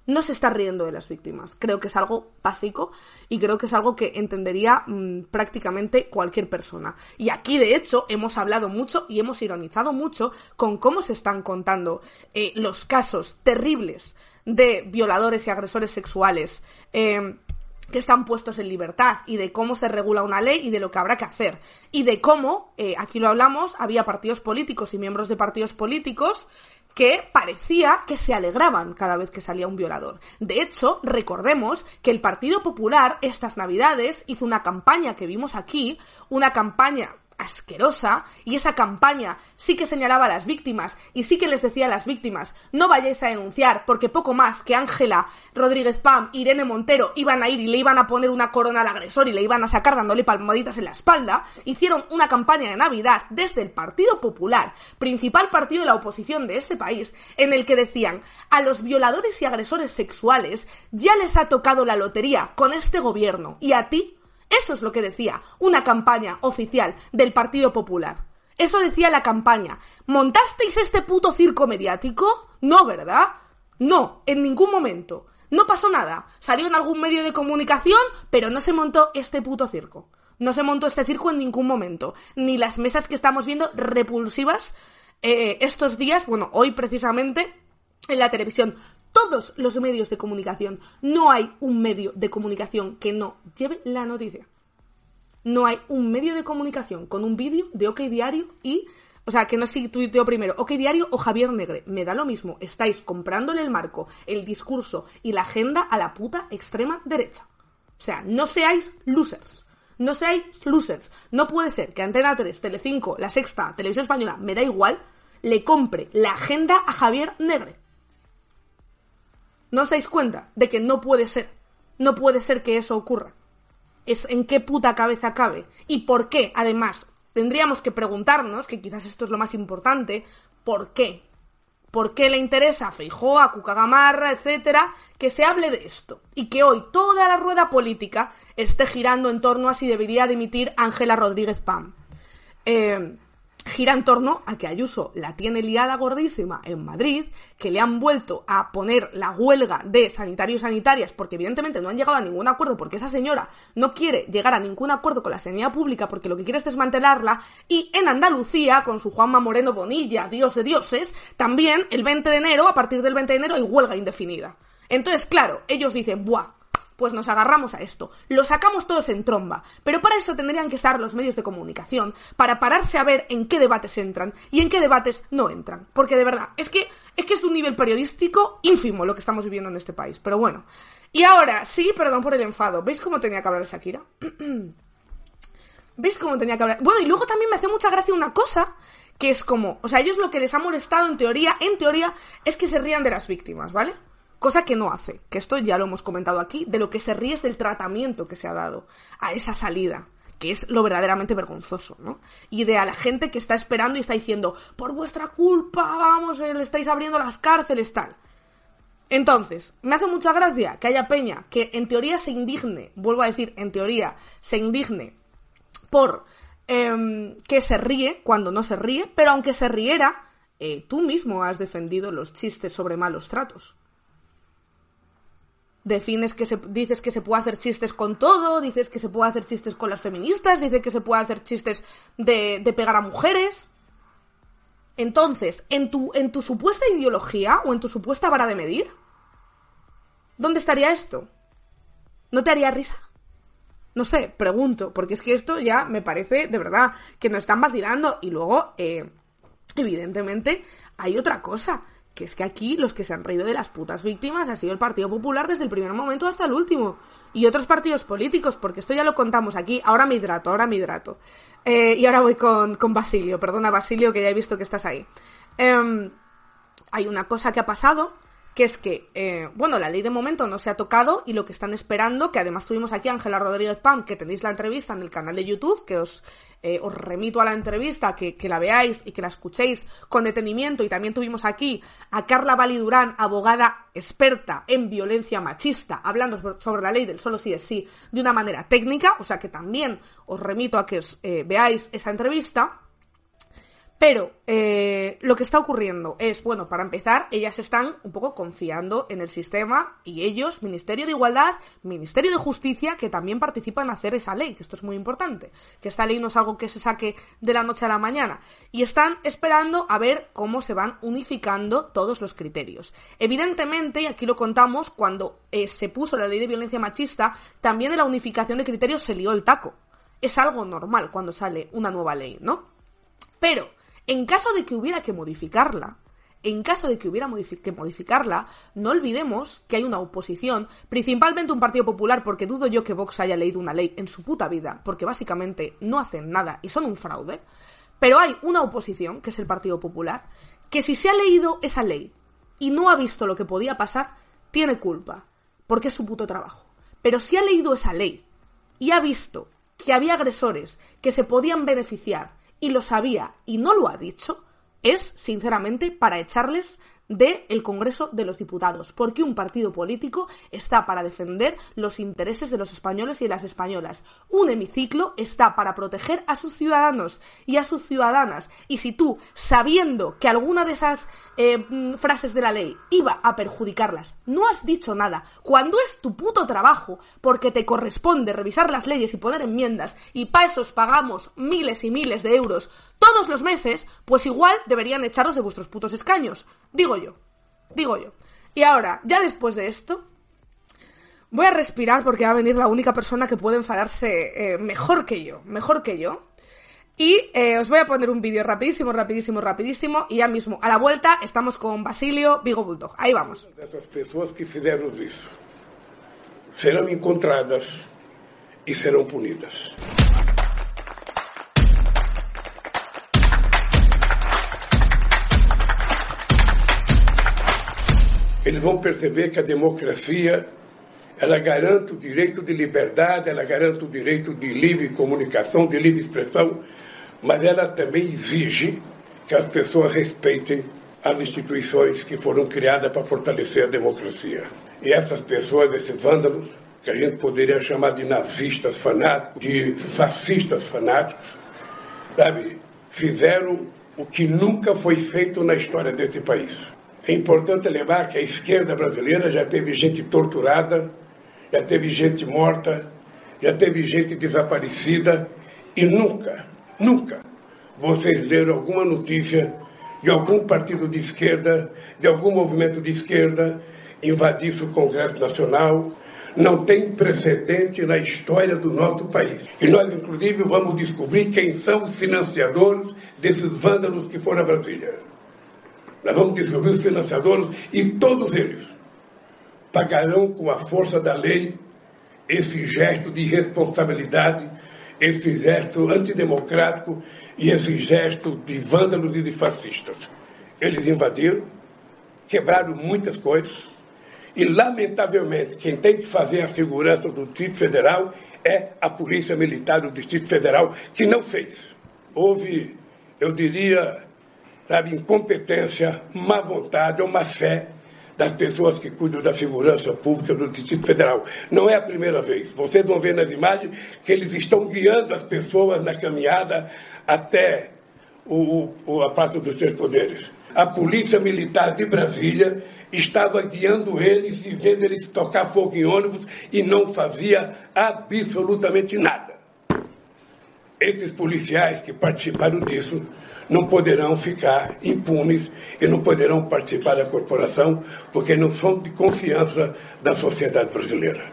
no se está riendo de las víctimas. Creo que es algo básico y creo que es algo que entendería mm, prácticamente cualquier persona. Y aquí, de hecho, hemos hablado mucho y hemos ironizado mucho con cómo se están contando eh, los casos terribles de violadores y agresores sexuales. eh, que están puestos en libertad y de cómo se regula una ley y de lo que habrá que hacer y de cómo, eh, aquí lo hablamos, había partidos políticos y miembros de partidos políticos que parecía que se alegraban cada vez que salía un violador. De hecho, recordemos que el Partido Popular estas Navidades hizo una campaña que vimos aquí, una campaña asquerosa y esa campaña sí que señalaba a las víctimas y sí que les decía a las víctimas no vayáis a denunciar porque poco más que Ángela Rodríguez Pam, Irene Montero iban a ir y le iban a poner una corona al agresor y le iban a sacar dándole palmaditas en la espalda, hicieron una campaña de Navidad desde el Partido Popular, principal partido de la oposición de este país, en el que decían a los violadores y agresores sexuales ya les ha tocado la lotería con este gobierno y a ti eso es lo que decía una campaña oficial del Partido Popular. Eso decía la campaña. ¿Montasteis este puto circo mediático? No, ¿verdad? No, en ningún momento. No pasó nada. Salió en algún medio de comunicación, pero no se montó este puto circo. No se montó este circo en ningún momento. Ni las mesas que estamos viendo repulsivas eh, estos días, bueno, hoy precisamente, en la televisión todos los medios de comunicación. No hay un medio de comunicación que no lleve la noticia. No hay un medio de comunicación con un vídeo de OK Diario y... O sea, que no sé si tuiteo primero OK Diario o Javier Negre. Me da lo mismo. Estáis comprándole el marco, el discurso y la agenda a la puta extrema derecha. O sea, no seáis losers. No seáis losers. No puede ser que Antena 3, Telecinco, La Sexta, Televisión Española, me da igual, le compre la agenda a Javier Negre. ¿No os dais cuenta de que no puede ser? No puede ser que eso ocurra. Es en qué puta cabeza cabe. ¿Y por qué? Además, tendríamos que preguntarnos, que quizás esto es lo más importante, ¿por qué? ¿Por qué le interesa a Feijóo, a Cucagamarra, etcétera, que se hable de esto? Y que hoy toda la rueda política esté girando en torno a si debería dimitir Ángela Rodríguez Pam. Eh, gira en torno a que Ayuso la tiene liada gordísima en Madrid, que le han vuelto a poner la huelga de sanitarios y sanitarias, porque evidentemente no han llegado a ningún acuerdo, porque esa señora no quiere llegar a ningún acuerdo con la sanidad pública, porque lo que quiere es desmantelarla, y en Andalucía, con su Juanma Moreno Bonilla, dios de dioses, también el 20 de enero, a partir del 20 de enero, hay huelga indefinida. Entonces, claro, ellos dicen, ¡buah! Pues nos agarramos a esto. Lo sacamos todos en tromba. Pero para eso tendrían que estar los medios de comunicación, para pararse a ver en qué debates entran y en qué debates no entran. Porque de verdad, es que es que es de un nivel periodístico ínfimo lo que estamos viviendo en este país. Pero bueno. Y ahora, sí, perdón por el enfado. ¿Veis cómo tenía que hablar Shakira? ¿Veis cómo tenía que hablar? Bueno, y luego también me hace mucha gracia una cosa, que es como, o sea, ellos lo que les ha molestado en teoría, en teoría, es que se rían de las víctimas, ¿vale? Cosa que no hace, que esto ya lo hemos comentado aquí, de lo que se ríe es del tratamiento que se ha dado a esa salida, que es lo verdaderamente vergonzoso, ¿no? Y de a la gente que está esperando y está diciendo, por vuestra culpa, vamos, eh, le estáis abriendo las cárceles, tal. Entonces, me hace mucha gracia que haya Peña que en teoría se indigne, vuelvo a decir, en teoría se indigne por em, que se ríe cuando no se ríe, pero aunque se riera, eh, tú mismo has defendido los chistes sobre malos tratos defines que se, dices que se puede hacer chistes con todo, dices que se puede hacer chistes con las feministas, dices que se puede hacer chistes de, pegar a mujeres. Entonces, en tu, en tu supuesta ideología o en tu supuesta vara de medir, ¿dónde estaría esto? ¿No te haría risa? No sé, pregunto, porque es que esto ya me parece de verdad que nos están vacilando. Y luego, eh, evidentemente, hay otra cosa que es que aquí los que se han reído de las putas víctimas ha sido el Partido Popular desde el primer momento hasta el último. Y otros partidos políticos, porque esto ya lo contamos aquí. Ahora me hidrato, ahora me hidrato. Eh, y ahora voy con, con, Basilio. Perdona, Basilio, que ya he visto que estás ahí. Eh, hay una cosa que ha pasado que es que, eh, bueno, la ley de momento no se ha tocado y lo que están esperando, que además tuvimos aquí a Ángela Rodríguez Pam, que tenéis la entrevista en el canal de YouTube, que os, eh, os remito a la entrevista, que, que la veáis y que la escuchéis con detenimiento. Y también tuvimos aquí a Carla Validurán, abogada experta en violencia machista, hablando sobre- la ley del solo sí es sí de una manera técnica, o sea que también os remito a que os eh, veáis esa entrevista. Pero eh, lo que está ocurriendo es, bueno, para empezar, ellas están un poco confiando en el sistema y ellos, Ministerio de Igualdad, Ministerio de Justicia, que también participan en hacer esa ley, que esto es muy importante, que esta ley no es algo que se saque de la noche a la mañana, y están esperando a ver cómo se van unificando todos los criterios. Evidentemente, y aquí lo contamos, cuando eh, se puso la ley de violencia machista, también de la unificación de criterios se lió el taco. Es algo normal cuando sale una nueva ley, ¿no? Pero, en caso de que hubiera que modificarla, en caso de que hubiera que modificarla, no olvidemos que hay una oposición, principalmente un Partido Popular, porque dudo yo que Vox haya leído una ley en su puta vida, porque básicamente no hacen nada y son un fraude. Pero hay una oposición, que es el Partido Popular, que si se ha leído esa ley y no ha visto lo que podía pasar, tiene culpa, porque es su puto trabajo. Pero si ha leído esa ley y ha visto que había agresores que se podían beneficiar y lo sabía y no lo ha dicho, es, sinceramente, para echarles del Congreso de los Diputados, porque un partido político está para defender los intereses de los españoles y de las españolas. Un hemiciclo está para proteger a sus ciudadanos y a sus ciudadanas. Y si tú, sabiendo que alguna de esas eh, mm, frases de la ley iba a perjudicarlas, no has dicho nada, cuando es tu puto trabajo, porque te corresponde revisar las leyes y poner enmiendas, y para eso os pagamos miles y miles de euros todos los meses, pues igual deberían echaros de vuestros putos escaños. Digo yo, digo yo. Y ahora, ya después de esto, voy a respirar porque va a venir la única persona que puede enfadarse eh, mejor que yo, mejor que yo. Y eh, os voy a poner un vídeo rapidísimo, rapidísimo, rapidísimo. Y ya mismo, a la vuelta, estamos con Basilio Vigo Bulldog. Ahí vamos. dessas pessoas que fizeram isso serão encontradas e serão punidas. Eles vão perceber que a democracia ela garante o direito de liberdade, ela garante o direito de livre comunicação, de livre expressão, mas ela também exige que as pessoas respeitem as instituições que foram criadas para fortalecer a democracia. E essas pessoas, esses vândalos, que a gente poderia chamar de nazistas fanáticos, de fascistas fanáticos, sabe, fizeram o que nunca foi feito na história desse país. É importante lembrar que a esquerda brasileira já teve gente torturada, já teve gente morta, já teve gente desaparecida e nunca, nunca vocês leram alguma notícia de algum partido de esquerda, de algum movimento de esquerda invadisse o Congresso Nacional. Não tem precedente na história do nosso país. E nós, inclusive, vamos descobrir quem são os financiadores desses vândalos que foram a Brasília. Nós vamos descobrir os financiadores e todos eles pagarão com a força da lei esse gesto de irresponsabilidade, esse gesto antidemocrático e esse gesto de vândalos e de fascistas. Eles invadiram, quebraram muitas coisas e, lamentavelmente, quem tem que fazer a segurança do Distrito Federal é a Polícia Militar do Distrito Federal, que não fez. Houve, eu diria, sabe, incompetência, má vontade ou má fé das pessoas que cuidam da segurança pública do Distrito Federal. Não é a primeira vez. Vocês vão ver nas imagens que eles estão guiando as pessoas na caminhada até o, o, a Praça dos Três Poderes. A Polícia Militar de Brasília estava guiando eles e vendo eles tocar fogo em ônibus e não fazia absolutamente nada. Esses policiais que participaram disso não poderão ficar impunes e não poderão participar da corporação porque não são de confiança da sociedade brasileira.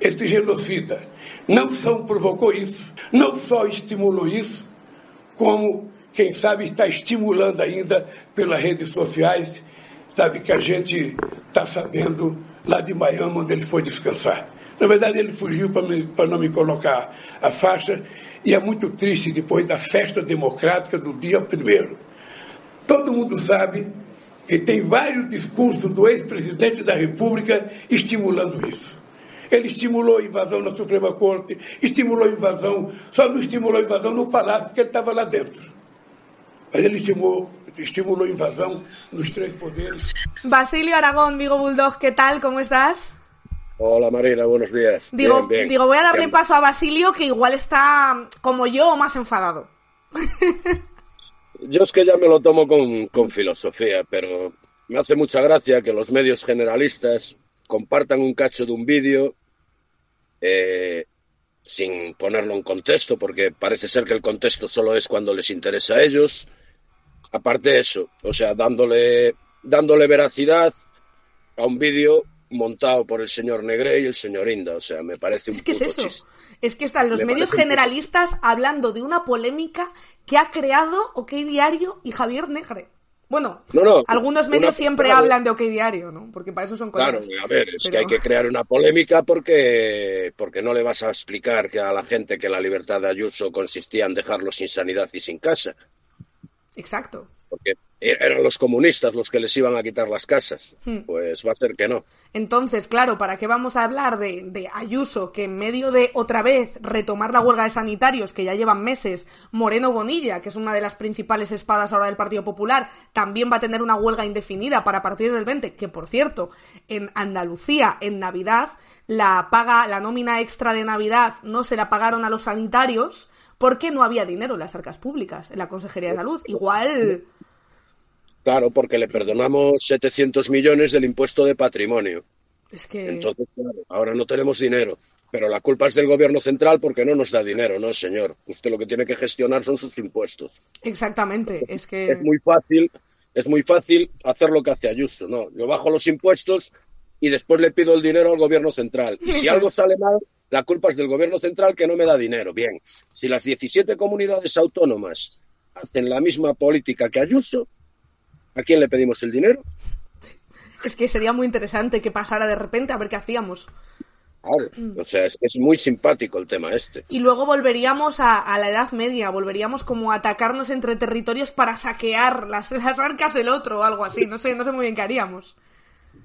Este genocida não só provocou isso, não só estimulou isso, como, quem sabe, está estimulando ainda pelas redes sociais, sabe, que a gente está sabendo lá de Miami, onde ele foi descansar. Na verdade, ele fugiu para não me colocar a faixa, e é muito triste depois da festa democrática do dia primeiro. Todo mundo sabe E tem vários discursos do ex-presidente da República estimulando isso. Ele estimulou a invasão na Suprema Corte, estimulou a invasão, só não estimulou a invasão no Palácio, porque ele estava lá dentro. Mas ele estimulou, estimulou a invasão nos três poderes. Basilio Aragón, Vigo Bulldog, ¿qué tal? ¿Cómo estás? Hola Marina, buenos días. Digo, Bien, bien. digo voy a darle Bien. paso a Basilio, que igual está como yo o más enfadado. Yo es que ya me lo tomo con, con filosofía, pero me hace mucha gracia que los medios generalistas compartan un cacho de un vídeo eh, sin ponerlo en contexto, porque parece ser que el contexto solo es cuando les interesa a ellos. Aparte de eso, o sea, dándole, dándole veracidad a un vídeo montado por el señor Negre y el señor Inda. O sea, me parece un Es que es eso. chiste. Es que están los Me medios generalistas hablando de una polémica que ha creado OK Diario y Javier Negre. Bueno, No, no, algunos medios siempre claro. hablan de OK Diario, ¿no? Porque para eso son Claro, colegas. a ver, es Pero- que hay que crear una polémica porque, porque no le vas a explicar que a la gente que la libertad de Ayuso consistía en dejarlo sin sanidad y sin casa, Exacto. Porque eran los comunistas los que les iban a quitar las casas. Hmm. Pues va a ser que no. Entonces, claro, ¿para qué vamos a hablar de, de Ayuso, que en medio de otra vez retomar la huelga de sanitarios, que ya llevan meses, Moreno Bonilla, que es una de las principales espadas ahora del Partido Popular, también va a tener una huelga indefinida para partir del 20, que por cierto, en Andalucía, en Navidad, la paga, la nómina extra de Navidad no se la pagaron a los sanitarios porque no había dinero en las arcas públicas, en la Consejería de Salud. Igual, Claro, porque le perdonamos 700 millones del impuesto de patrimonio. es que... Entonces, claro, ahora no tenemos dinero. Pero la culpa es del gobierno central porque no nos da dinero, no, señor. Usted lo que tiene que gestionar son sus impuestos. Exactamente, es que... es muy fácil, es muy fácil hacer lo que hace Ayuso, ¿no? Yo bajo los impuestos y después le pido el dinero al gobierno central. Y si algo sale mal, la culpa es del gobierno central que no me da dinero. Bien, si las 17 comunidades autónomas hacen la misma política que Ayuso, ¿a quién le pedimos el dinero? Es que sería muy interesante que pasara de repente a ver qué hacíamos. Claro, o sea, es, es muy simpático el tema este. Y luego volveríamos a, a la Edad Media, volveríamos como a atacarnos entre territorios para saquear las, las arcas del otro o algo así. No sé, no sé muy bien qué haríamos.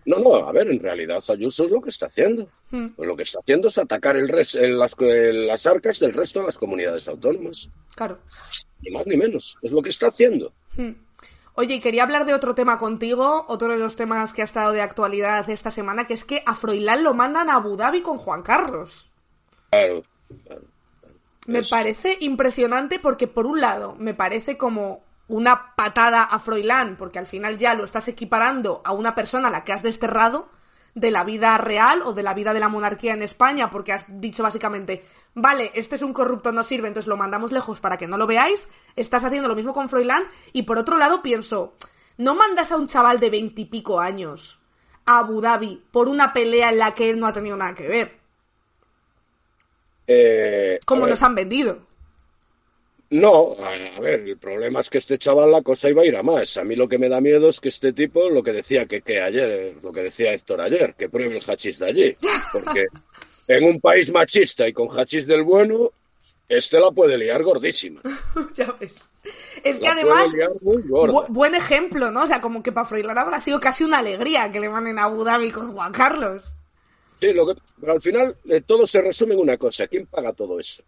No, no, a ver, en realidad Ayuso es lo que está haciendo. Hmm. Pues lo que está haciendo es atacar el res- el- las, el- las arcas del resto de las comunidades autónomas. Claro. Ni más ni menos. Es lo que está haciendo. Hmm. Oye, y quería hablar de otro tema contigo, otro de los temas que ha estado de actualidad esta semana, que es que a Froilán lo mandan a Abu Dhabi con Juan Carlos. Claro. claro. Me Es- parece impresionante porque, por un lado, me parece como una patada a Froilán, porque al final ya lo estás equiparando a una persona a la que has desterrado de la vida real o de la vida de la monarquía en España, porque has dicho básicamente, vale, este es un corrupto, no sirve, entonces lo mandamos lejos para que no lo veáis, estás haciendo lo mismo con Froilán, y por otro lado pienso, no mandas a un chaval de veintipico años a Abu Dhabi por una pelea en la que él no ha tenido nada que ver, Eh, como nos han vendido. No, a, ver, el problema es que este chaval la cosa iba a ir a más. A mí lo que me da miedo es que este tipo, lo que decía que, que ayer, lo que decía Héctor ayer, que pruebe el hachís de allí. Porque en un país machista y con hachís del bueno, este la puede liar gordísima. ya ves. Es que La además, puede liar muy gorda. bu- buen ejemplo, ¿no? O sea, como que para Froilán habrá sido casi una alegría que le manden a Abu Dhabi con Juan Carlos. Sí, lo que, pero al final eh, todo se resume en una cosa. ¿Quién paga todo eso?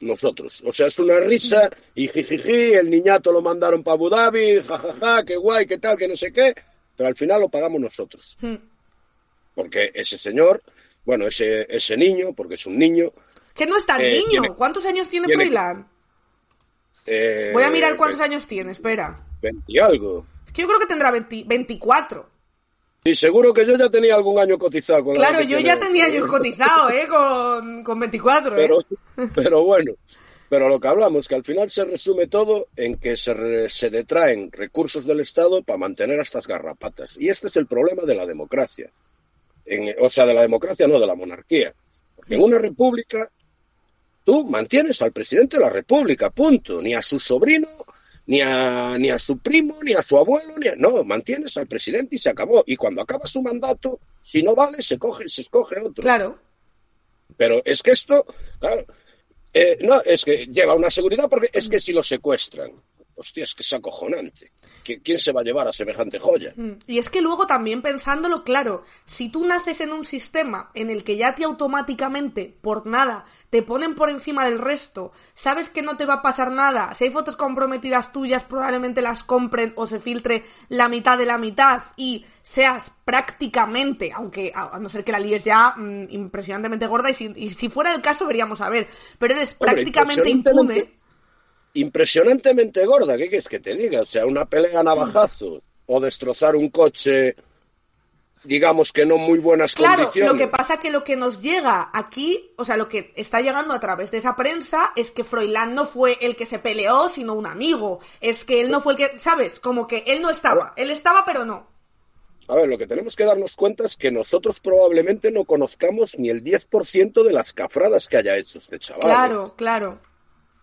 Nosotros. O sea, es una risa y jijiji, el niñato lo mandaron para Abu Dhabi, jajaja, qué guay, qué tal, que no sé qué. Pero al final lo pagamos nosotros. Hmm. Porque ese señor, bueno, ese, ese niño, porque es un niño. Que no es tan Eh, niño. tiene- ¿Cuántos años tiene, tiene- eh, Voy a mirar cuántos años tiene, espera. 20 y algo. Es que yo creo que tendrá 20 24. Y seguro que yo ya tenía algún año cotizado. Con la Claro, yo tiene ya él. tenía yo cotizado, ¿eh? Con, con 24, ¿eh? pero, pero bueno, pero lo que hablamos, que al final se resume todo en que se, re- se detraen recursos del Estado para mantener a estas garrapatas. Y este es el problema de la democracia. En- o sea, de la democracia, no de la monarquía. Porque en una república, tú mantienes al presidente de la república, punto. Ni a su sobrino, ni a, ni a su primo, ni a su abuelo, ni a- no, mantienes al presidente y se acabó. Y cuando acaba su mandato, si no vale, se coge, se escoge otro. Claro. Pero es que esto, claro, eh, no, es que lleva una seguridad porque es que si lo secuestran, hostia, es que es acojonante. ¿Qui- ¿Quién se va a llevar a semejante joya? Mm, Y es que luego también pensándolo, claro, si tú naces en un sistema en el que ya te automáticamente, por nada, te ponen por encima del resto, sabes que no te va a pasar nada, si hay fotos comprometidas tuyas probablemente las compren o se filtre la mitad de la mitad y seas prácticamente, aunque a no ser que la líes ya mm, impresionantemente gorda y si, y si fuera el caso veríamos a ver, pero eres Hombre, prácticamente impune. Impresionantemente gorda, ¿qué quieres que te diga? O sea, una pelea a navajazos o destrozar un coche, digamos que no muy buenas Claro, condiciones. lo que pasa que lo que nos llega aquí, o sea, lo que está llegando a través de esa prensa es que Froilán no fue el que se peleó, sino un amigo. Es que él no fue el que, ¿sabes? Como que él no estaba. Él estaba, pero no. A ver, lo que tenemos que darnos cuenta es que nosotros probablemente no conozcamos ni el 10% de las cafradas que haya hecho este chaval. Claro, claro.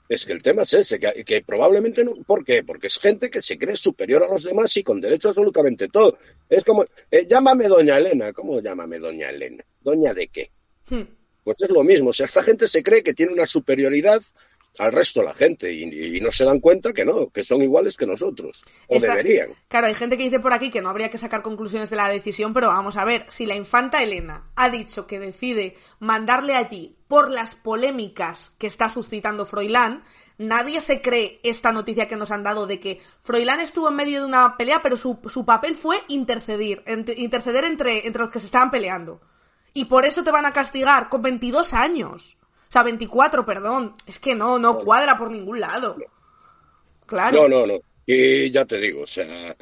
Es que el tema es ese, que, que probablemente no. ¿Por qué? Porque es gente que se cree superior a los demás y con derecho a absolutamente todo. Es como, eh, llámame doña Elena. ¿Cómo llámame doña Elena? ¿Doña de qué? Hmm. Pues es lo mismo. O sea, esta gente se cree que tiene una superioridad al resto de la gente y, y no se dan cuenta que no, que son iguales que nosotros. O deberían. Claro, hay gente que dice por aquí que no habría que sacar conclusiones de la decisión, pero vamos a ver, si la infanta Elena ha dicho que decide mandarle allí por las polémicas que está suscitando Froilán, nadie se cree esta noticia que nos han dado de que Froilán estuvo en medio de una pelea, pero su, su papel fue intercedir, interceder entre, entre los que se estaban peleando. Y por eso te van a castigar con 22 años. O sea, 24, perdón. Es que no, no cuadra por ningún lado. Claro. No, no, no. Y ya te digo, o sea,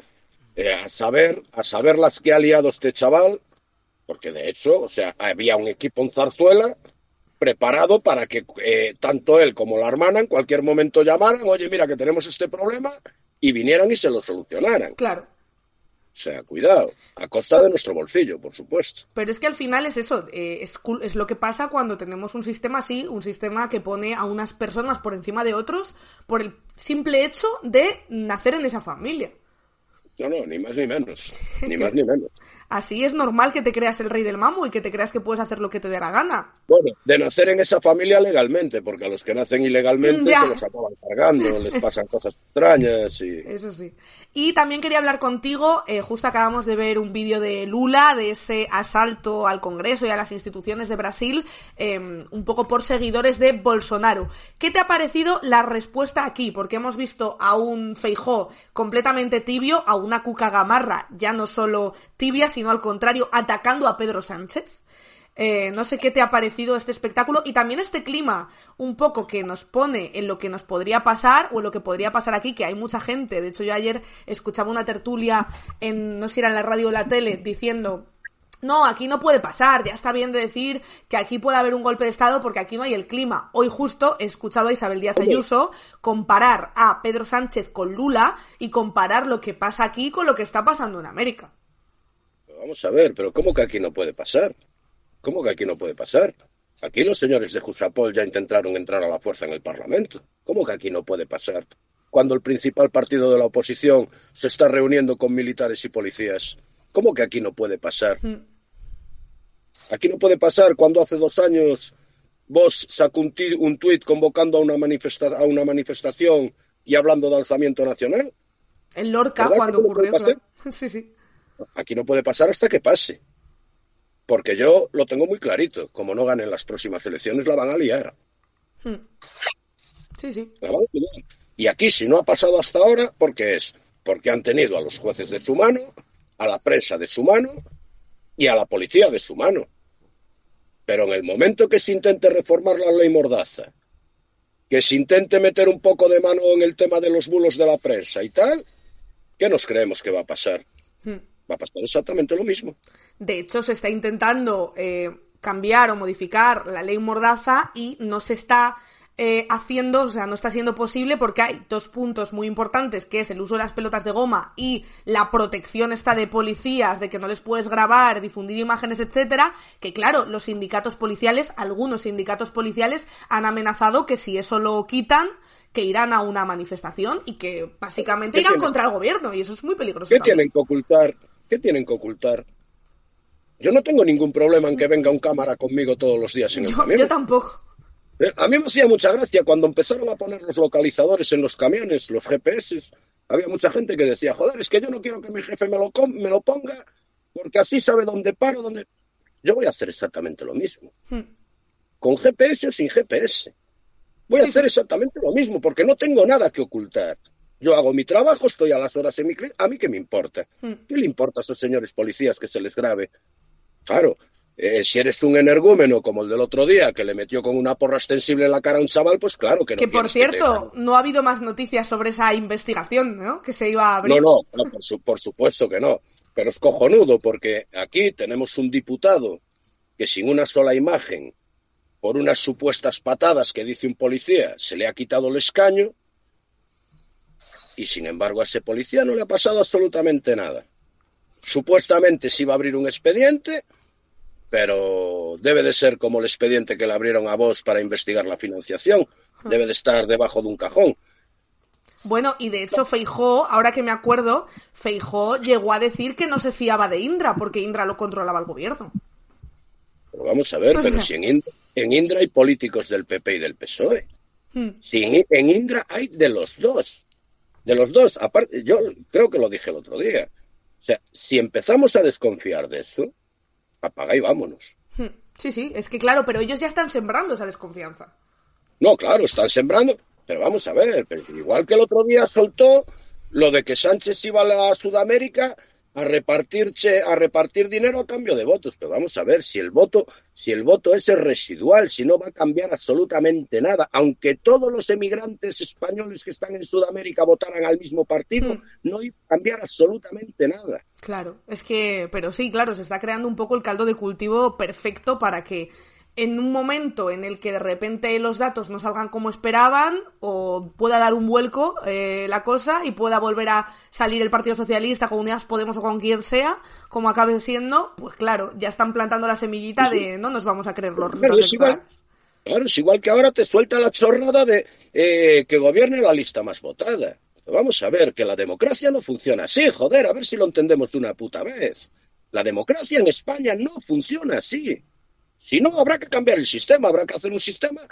eh, a saber, a saber las que ha liado este chaval, porque de hecho, o sea, había un equipo en Zarzuela preparado para que eh, tanto él como la hermana en cualquier momento llamaran, oye, mira que tenemos este problema, y vinieran y se lo solucionaran. Claro. O sea, cuidado, a costa de nuestro bolsillo, por supuesto. Pero es que al final es eso, eh, es, es lo que pasa cuando tenemos un sistema así, un sistema que pone a unas personas por encima de otros por el simple hecho de nacer en esa familia. No, no, ni más ni menos. Ni más ni menos. Así es normal que te creas el rey del mambo y que te creas que puedes hacer lo que te dé la gana. Bueno, de nacer en esa familia legalmente, porque a los que nacen ilegalmente Ya. se los acaban cargando, les pasan cosas extrañas y... Eso sí. Y también quería hablar contigo, eh, justo acabamos de ver un vídeo de Lula, de ese asalto al Congreso y a las instituciones de Brasil, eh, un poco por seguidores de Bolsonaro. ¿Qué te ha parecido la respuesta aquí? Porque hemos visto a un Feijó completamente tibio, a una Cuca Gamarra ya no solo tibia, sino al contrario, atacando a Pedro Sánchez. Eh, no sé qué te ha parecido este espectáculo y también este clima un poco que nos pone en lo que nos podría pasar o en lo que podría pasar aquí, que hay mucha gente. De hecho, yo ayer escuchaba una tertulia en, no sé si era en la radio o la tele, diciendo no, aquí no puede pasar, ya está bien de decir que aquí puede haber un golpe de Estado porque aquí no hay el clima. Hoy justo he escuchado a Isabel Díaz Ayuso comparar a Pedro Sánchez con Lula y comparar lo que pasa aquí con lo que está pasando en América. Vamos a ver, pero ¿cómo que aquí no puede pasar? ¿Cómo que aquí no puede pasar? Aquí los señores de Jusapol ya intentaron entrar a la fuerza en el Parlamento. ¿Cómo que aquí no puede pasar? Cuando el principal partido de la oposición se está reuniendo con militares y policías. ¿Cómo que aquí no puede pasar? Aquí no puede pasar cuando hace dos años vos sacó un, un tuit convocando a una, manifesta- a una manifestación y hablando de alzamiento nacional. En Lorca, ¿Verdad que cuando ocurrió. claro. Sí, sí. Aquí no puede pasar hasta que pase. Porque yo lo tengo muy clarito. Como no ganen las próximas elecciones, la van a liar. Hmm. Sí, sí. La van a liar. Y aquí, si no ha pasado hasta ahora, ¿por qué es? Porque han tenido a los jueces de su mano, a la prensa de su mano y a la policía de su mano. Pero en el momento que se intente reformar la ley Mordaza, que se intente meter un poco de mano en el tema de los bulos de la prensa y tal, ¿qué nos creemos que va a pasar? Hmm. Va a pasar exactamente lo mismo. De hecho, se está intentando eh, cambiar o modificar la ley Mordaza y no se está eh, haciendo, o sea, no está siendo posible porque hay dos puntos muy importantes, que es el uso de las pelotas de goma y la protección esta de policías, de que no les puedes grabar, difundir imágenes, etcétera, que claro, los sindicatos policiales, algunos sindicatos policiales han amenazado que si eso lo quitan, que irán a una manifestación y que básicamente ¿Qué irán contra el gobierno y eso es muy peligroso. ¿Qué también. tienen que ocultar? ¿Qué tienen que ocultar? Yo no tengo ningún problema en que venga un cámara conmigo todos los días en el Yo, camión. yo tampoco. Eh, A mí me hacía mucha gracia cuando empezaron a poner los localizadores en los camiones, los GPS. Había mucha gente que decía, joder, es que yo no quiero que mi jefe me lo, com- me lo ponga porque así sabe dónde paro, dónde... Yo voy a hacer exactamente lo mismo. Hmm. Con GPS o sin GPS. Voy a hacer exactamente lo mismo porque no tengo nada que ocultar. Yo hago mi trabajo, estoy a las horas en mi ¿A mí qué me importa? Hmm. ¿Qué le importa a esos señores policías que se les grabe? Claro, eh, si eres un energúmeno como el del otro día que le metió con una porra extensible en la cara a un chaval, pues claro que no. Que por que cierto, no ha habido más noticias sobre esa investigación, ¿no? Que se iba a abrir. No, no, no, por, su- por supuesto que no. Pero es cojonudo porque aquí tenemos un diputado que sin una sola imagen, por unas supuestas patadas que dice un policía, se le ha quitado el escaño y sin embargo a ese policía no le ha pasado absolutamente nada. Supuestamente se iba a abrir un expediente, pero debe de ser como el expediente que le abrieron a vos para investigar la financiación. Debe de estar debajo de un cajón. Bueno, y de hecho Feijó, ahora que me acuerdo, Feijó llegó a decir que no se fiaba de Indra, porque Indra lo controlaba el gobierno. Pero vamos a ver, pero si en Indra, en Indra hay políticos del PP y del PSOE. Hmm. Si en, en Indra hay de los dos. De los dos. Aparte, yo creo que lo dije el otro día. O sea, si empezamos a desconfiar de eso, apaga y vámonos. Hmm. Sí, sí, es que claro, pero ellos ya están sembrando esa desconfianza. No, claro, están sembrando. Pero vamos a ver, pero igual que el otro día soltó lo de que Sánchez iba a la Sudamérica a repartir che- a repartir dinero a cambio de votos. Pero vamos a ver, si el voto, si el voto es residual, si no va a cambiar absolutamente nada, aunque todos los emigrantes españoles que están en Sudamérica votaran al mismo partido, Hmm. no iba a cambiar absolutamente nada. Claro, es que, pero sí, claro, se está creando un poco el caldo de cultivo perfecto para que en un momento en el que de repente los datos no salgan como esperaban o pueda dar un vuelco eh, la cosa y pueda volver a salir el Partido Socialista con Unidas Podemos o con quien sea, como acabe siendo, pues claro, ya están plantando la semillita de no nos vamos a creer los Claro, resultados es igual, claro, es igual que ahora te suelta la chorrada de eh, que gobierne la lista más votada. Vamos a ver, que la democracia no funciona así, joder, a ver si lo entendemos de una puta vez. La democracia en España no funciona así. Si no, habrá que cambiar el sistema, habrá que hacer un sistema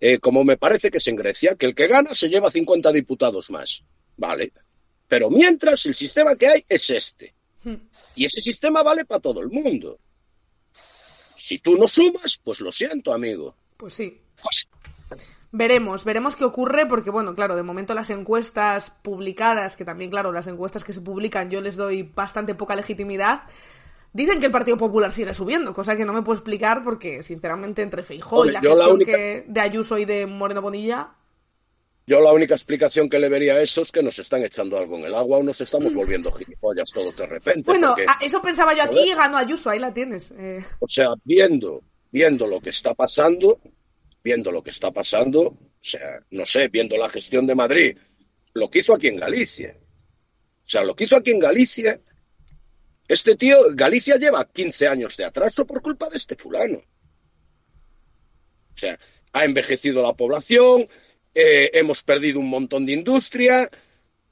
eh, como me parece que es en Grecia, que el que gana se lleva 50 diputados más. Vale. Pero mientras, el sistema que hay es este. Hmm. Y ese sistema vale para todo el mundo. Si tú no sumas, pues lo siento, amigo. Pues sí. Pues, Veremos, veremos qué ocurre, porque bueno, claro, de momento las encuestas publicadas, que también, claro, las encuestas que se publican yo les doy bastante poca legitimidad, dicen que el Partido Popular sigue subiendo, cosa que no me puedo explicar porque, sinceramente, entre Feijó y la gestión única- que, de Ayuso y de Moreno Bonilla, Yo la única explicación que le vería a eso es que nos están echando algo en el agua o nos estamos volviendo gilipollas todos de repente. bueno, porque, eso pensaba yo aquí y ganó Ayuso, ahí la tienes. eh. o sea, viendo, viendo lo que está pasando, viendo lo que está pasando, o sea, no sé, viendo la gestión de Madrid, lo que hizo aquí en Galicia. O sea, lo que hizo aquí en Galicia, este tío, Galicia lleva 15 años de atraso por culpa de este fulano. O sea, ha envejecido la población, eh, hemos perdido un montón de industria,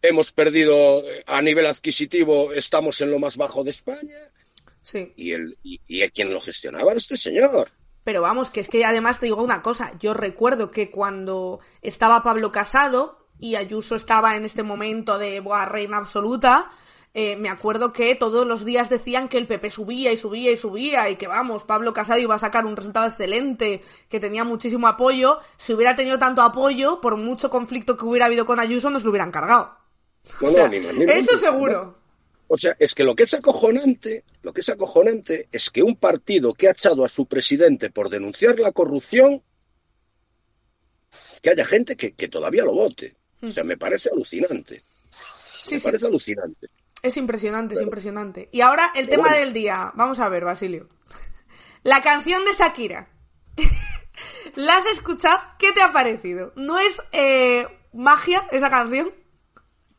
hemos perdido eh, a nivel adquisitivo, estamos en lo más bajo de España, Sí. y, el, y, y quien lo gestionaba era este señor. Pero vamos, que es que además te digo una cosa, yo recuerdo que cuando estaba Pablo Casado y Ayuso estaba en este momento de Boa reina absoluta, eh, me acuerdo que todos los días decían que el PP subía y subía y subía y que vamos, Pablo Casado iba a sacar un resultado excelente, que tenía muchísimo apoyo. Si hubiera tenido tanto apoyo, por mucho conflicto que hubiera habido con Ayuso, nos lo hubieran cargado. No, O no, sea, ni más ni menos. eso seguro. O sea, es que lo que es acojonante, lo que es acojonante es que un partido que ha echado a su presidente por denunciar la corrupción, que haya gente que, que todavía lo vote. O sea, me parece alucinante. Sí, me sí. parece alucinante. Es impresionante, es impresionante. Y ahora el tema del día. Vamos a ver, Basilio. La canción de Shakira. ¿La has escuchado? ¿Qué te ha parecido? ¿No es eh, magia esa canción?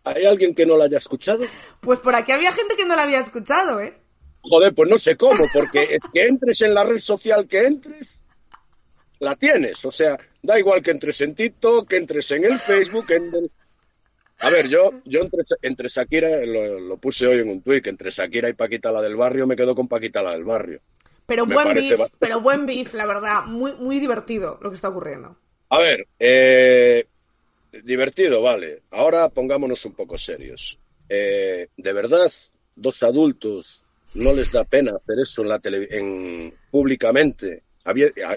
¿Hay alguien que no la haya escuchado? Pues por aquí había gente que no la había escuchado, ¿eh? Joder, pues no sé cómo, porque es que entres en la red social que entres, la tienes. O sea, da igual que entres en TikTok, que entres en el Facebook, en el- A ver, yo, yo entre, entre Shakira, lo, lo puse hoy en un tuit, entre Shakira y Paquita la del barrio, me quedo con Paquita la del barrio. Pero Me buen beef, bastante- pero buen beef, la verdad. Muy, muy divertido lo que está ocurriendo. A ver, eh, divertido, vale. Ahora pongámonos un poco serios. Eh, ¿De verdad dos adultos no les da pena hacer eso en la tele, en, públicamente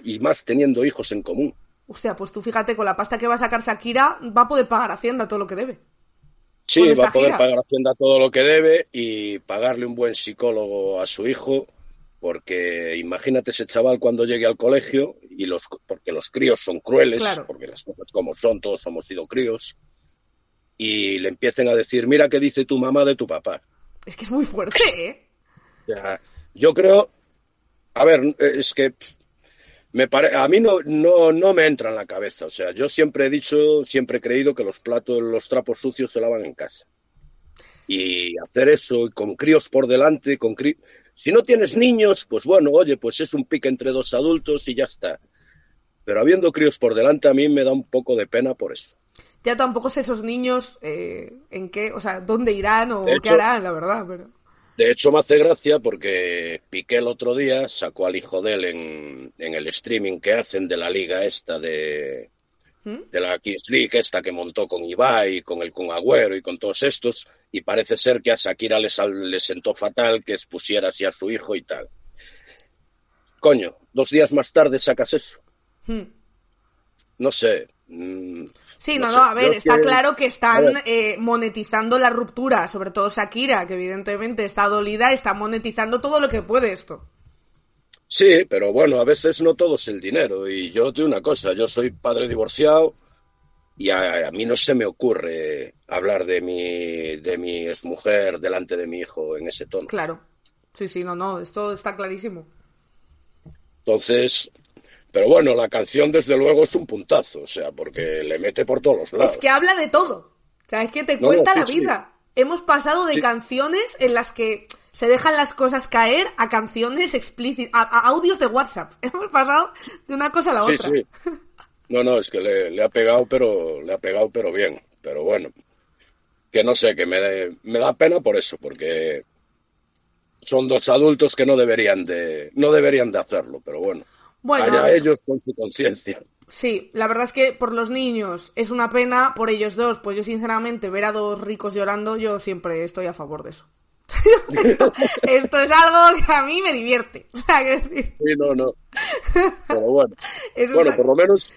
y más teniendo hijos en común? Hostia, pues tú fíjate, con la pasta que va a sacar Shakira, va a poder pagar Hacienda todo lo que debe. Sí, va a poder gira. pagar Hacienda todo lo que debe y pagarle un buen psicólogo a su hijo, porque imagínate ese chaval cuando llegue al colegio, y los, porque los críos son crueles, Claro. porque las cosas como son, todos hemos sido críos, y le empiecen a decir, mira qué dice tu mamá de tu papá. Es que es muy fuerte, ¿eh? Yo creo, a ver, es que pff, me pare- a mí no, no, no me entra en la cabeza. O sea, yo siempre he dicho, siempre he creído que los platos, los trapos sucios se lavan en casa. Y hacer eso con críos por delante, con crí- si no tienes niños, pues bueno, oye, pues es un pique entre dos adultos y ya está. Pero habiendo críos por delante, a mí me da un poco de pena por eso. Ya tampoco sé esos niños eh, en qué, o sea, dónde irán o qué harán, la verdad, pero... De hecho, me hace gracia porque Piqué el otro día sacó al hijo de él en, en el streaming que hacen de la liga esta de, ¿Mm? de la Kings League, esta que montó con Ibai, con el Kun Agüero y con todos estos, y parece ser que a Shakira le, sentó fatal que expusiera así a su hijo y tal. Coño, dos días más tarde sacas eso. Hmm. No sé. mm, Sí, no, no, a ver, está que- claro que están eh, monetizando la ruptura, sobre todo Shakira, que evidentemente está dolida, está monetizando todo lo que puede esto. Sí, pero bueno, a veces no todo es el dinero. Y yo te digo una cosa, yo soy padre divorciado y a, a mí no se me ocurre hablar de mi, de mi exmujer delante de mi hijo en ese tono. Claro. Sí, sí, no, no, esto está clarísimo. Entonces, pero bueno, la canción desde luego es un puntazo, o sea, porque le mete por todos los lados. Es que habla de todo. O sea, es que te No, cuenta sí, la sí. vida. Hemos pasado de Sí. canciones en las que se dejan las cosas caer a canciones explícitas, a, a audios de WhatsApp. Hemos pasado de una cosa a la otra. sí. No, no, es que le, le ha pegado, pero le ha pegado, pero bien. Pero bueno, que no sé, que me, me da pena por eso, porque son dos adultos que no deberían de, no deberían de hacerlo, pero bueno. Bueno, allá ellos con su conciencia. Sí, la verdad es que por los niños es una pena, por ellos dos, pues yo sinceramente ver a dos ricos llorando, yo siempre estoy a favor de eso. esto, esto es algo que a mí me divierte. O sea, que decir, Sí, no, no. Pero bueno. Eso bueno, por lo menos,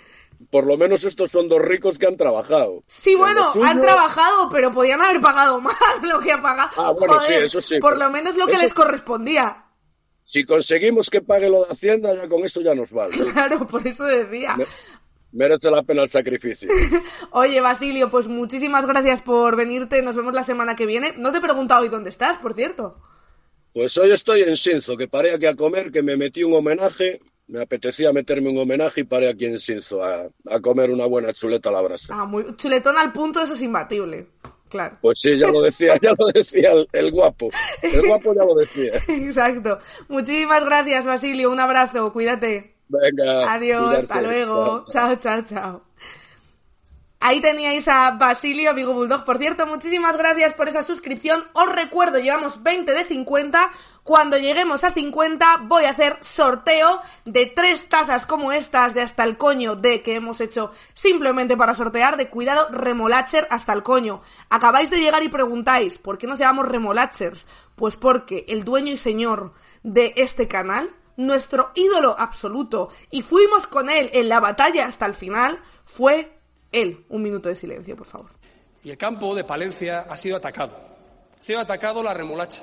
por lo menos estos son dos ricos que han trabajado. Sí, bueno, suyo- han trabajado, pero podían haber pagado más lo que ha pagado. Ah, bueno, sí, eso sí, Por lo menos lo que eso- les correspondía. Si conseguimos que pague lo de Hacienda, ya con eso ya nos vale. Claro, por eso decía. Me- Merece la pena el sacrificio. Oye, Basilio, pues muchísimas gracias por venirte. Nos vemos la semana que viene. No te he preguntado hoy dónde estás, por cierto. Pues hoy estoy en Sinzo, que paré aquí a comer, que me metí un homenaje. Me apetecía meterme un homenaje y paré aquí en Sinzo a, a comer una buena chuleta a la brasa. Ah, muy chuletón al punto, eso es imbatible. Claro. Pues sí, ya lo decía, ya lo decía el, el guapo. El guapo ya lo decía. Exacto. Muchísimas gracias, Basilio. Un abrazo. Cuídate. Venga. Adiós. cuidarse. Hasta luego. Chao, Chao, chao, chao. Ahí teníais a Basilio Vigo Bulldog. Por cierto, muchísimas gracias por esa suscripción. Os recuerdo, llevamos 20 de 50. Cuando lleguemos a 50 voy a hacer sorteo de tres tazas como estas de hasta el coño de que hemos hecho simplemente para sortear de cuidado remolacher hasta el coño. Acabáis de llegar y preguntáis, ¿por qué nos llamamos remolachers? Pues porque el dueño y señor de este canal, nuestro ídolo absoluto, y fuimos con él en la batalla hasta el final, fue él. Un minuto de silencio, por favor. Y el campo de Palencia ha sido atacado. Ha sido atacado la remolacha.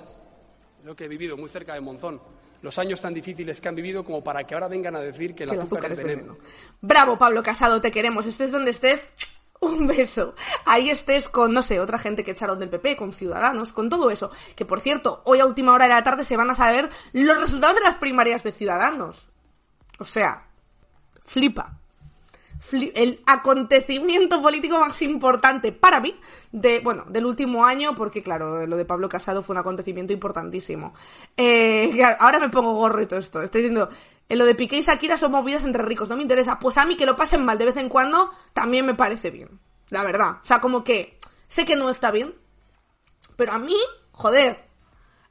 Lo que he vivido muy cerca de Monzón. Los años tan difíciles que han vivido como para que ahora vengan a decir que el Que el azúcar, es veneno. veneno. Bravo, Pablo Casado, te queremos. Estés donde estés, un beso. Ahí estés con, no sé, otra gente que echaron del PP, con Ciudadanos, con todo eso. Que por cierto, hoy a última hora de la tarde se van a saber los resultados de las primarias de Ciudadanos. O sea, flipa. El acontecimiento político más importante para mí de bueno del último año porque claro lo de Pablo Casado fue un acontecimiento importantísimo. Eh, ahora me pongo gorro y todo esto. Estoy diciendo en lo de Piqué y Shakira son movidas entre ricos no me interesa. Pues a mí que lo pasen mal de vez en cuando también me parece bien la verdad. O sea como que sé que no está bien pero a mí joder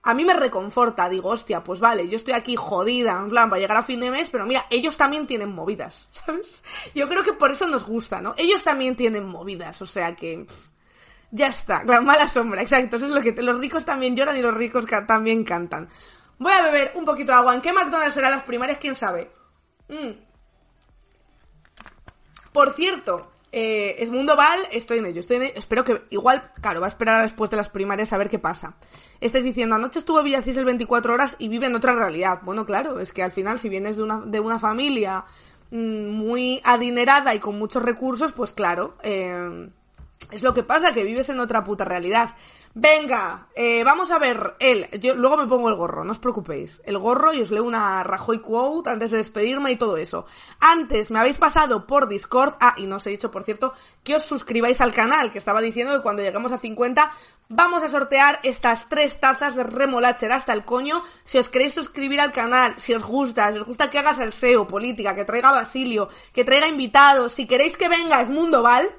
a mí me reconforta, digo, hostia, pues vale, yo estoy aquí jodida, en plan, para llegar a fin de mes, pero mira, ellos también tienen movidas, ¿sabes? Yo creo que por eso nos gusta, ¿no? Ellos también tienen movidas, o sea que... ya está, la mala sombra, exacto, eso es lo que... los ricos también lloran y los ricos también cantan. Voy a beber un poquito de agua. ¿En qué McDonald's serán las primarias? ¿Quién sabe? Mm. Por cierto, eh, es Mundo Val, estoy en ello, estoy en ello. Espero que, igual, claro, va a esperar después de las primarias a ver qué pasa. Estáis diciendo, anoche estuvo Villacís el 24 horas y vive en otra realidad. Bueno, claro, es que al final, si vienes de una, de una familia mm, muy adinerada y con muchos recursos, pues claro, eh, es lo que pasa, que vives en otra puta realidad. Venga, eh, vamos a ver él. Yo luego me pongo el gorro, no os preocupéis. El gorro y os leo una Rajoy quote antes de despedirme y todo eso. Antes me habéis pasado por Discord. Ah, y no os he dicho, por cierto, que os suscribáis al canal, que estaba diciendo que cuando lleguemos a 50 vamos a sortear estas tres tazas de remolacher hasta el coño. Si os queréis suscribir al canal, si os gusta, si os gusta que haga salseo, política, que traiga Basilio, que traiga invitados, si queréis que venga Mundo Val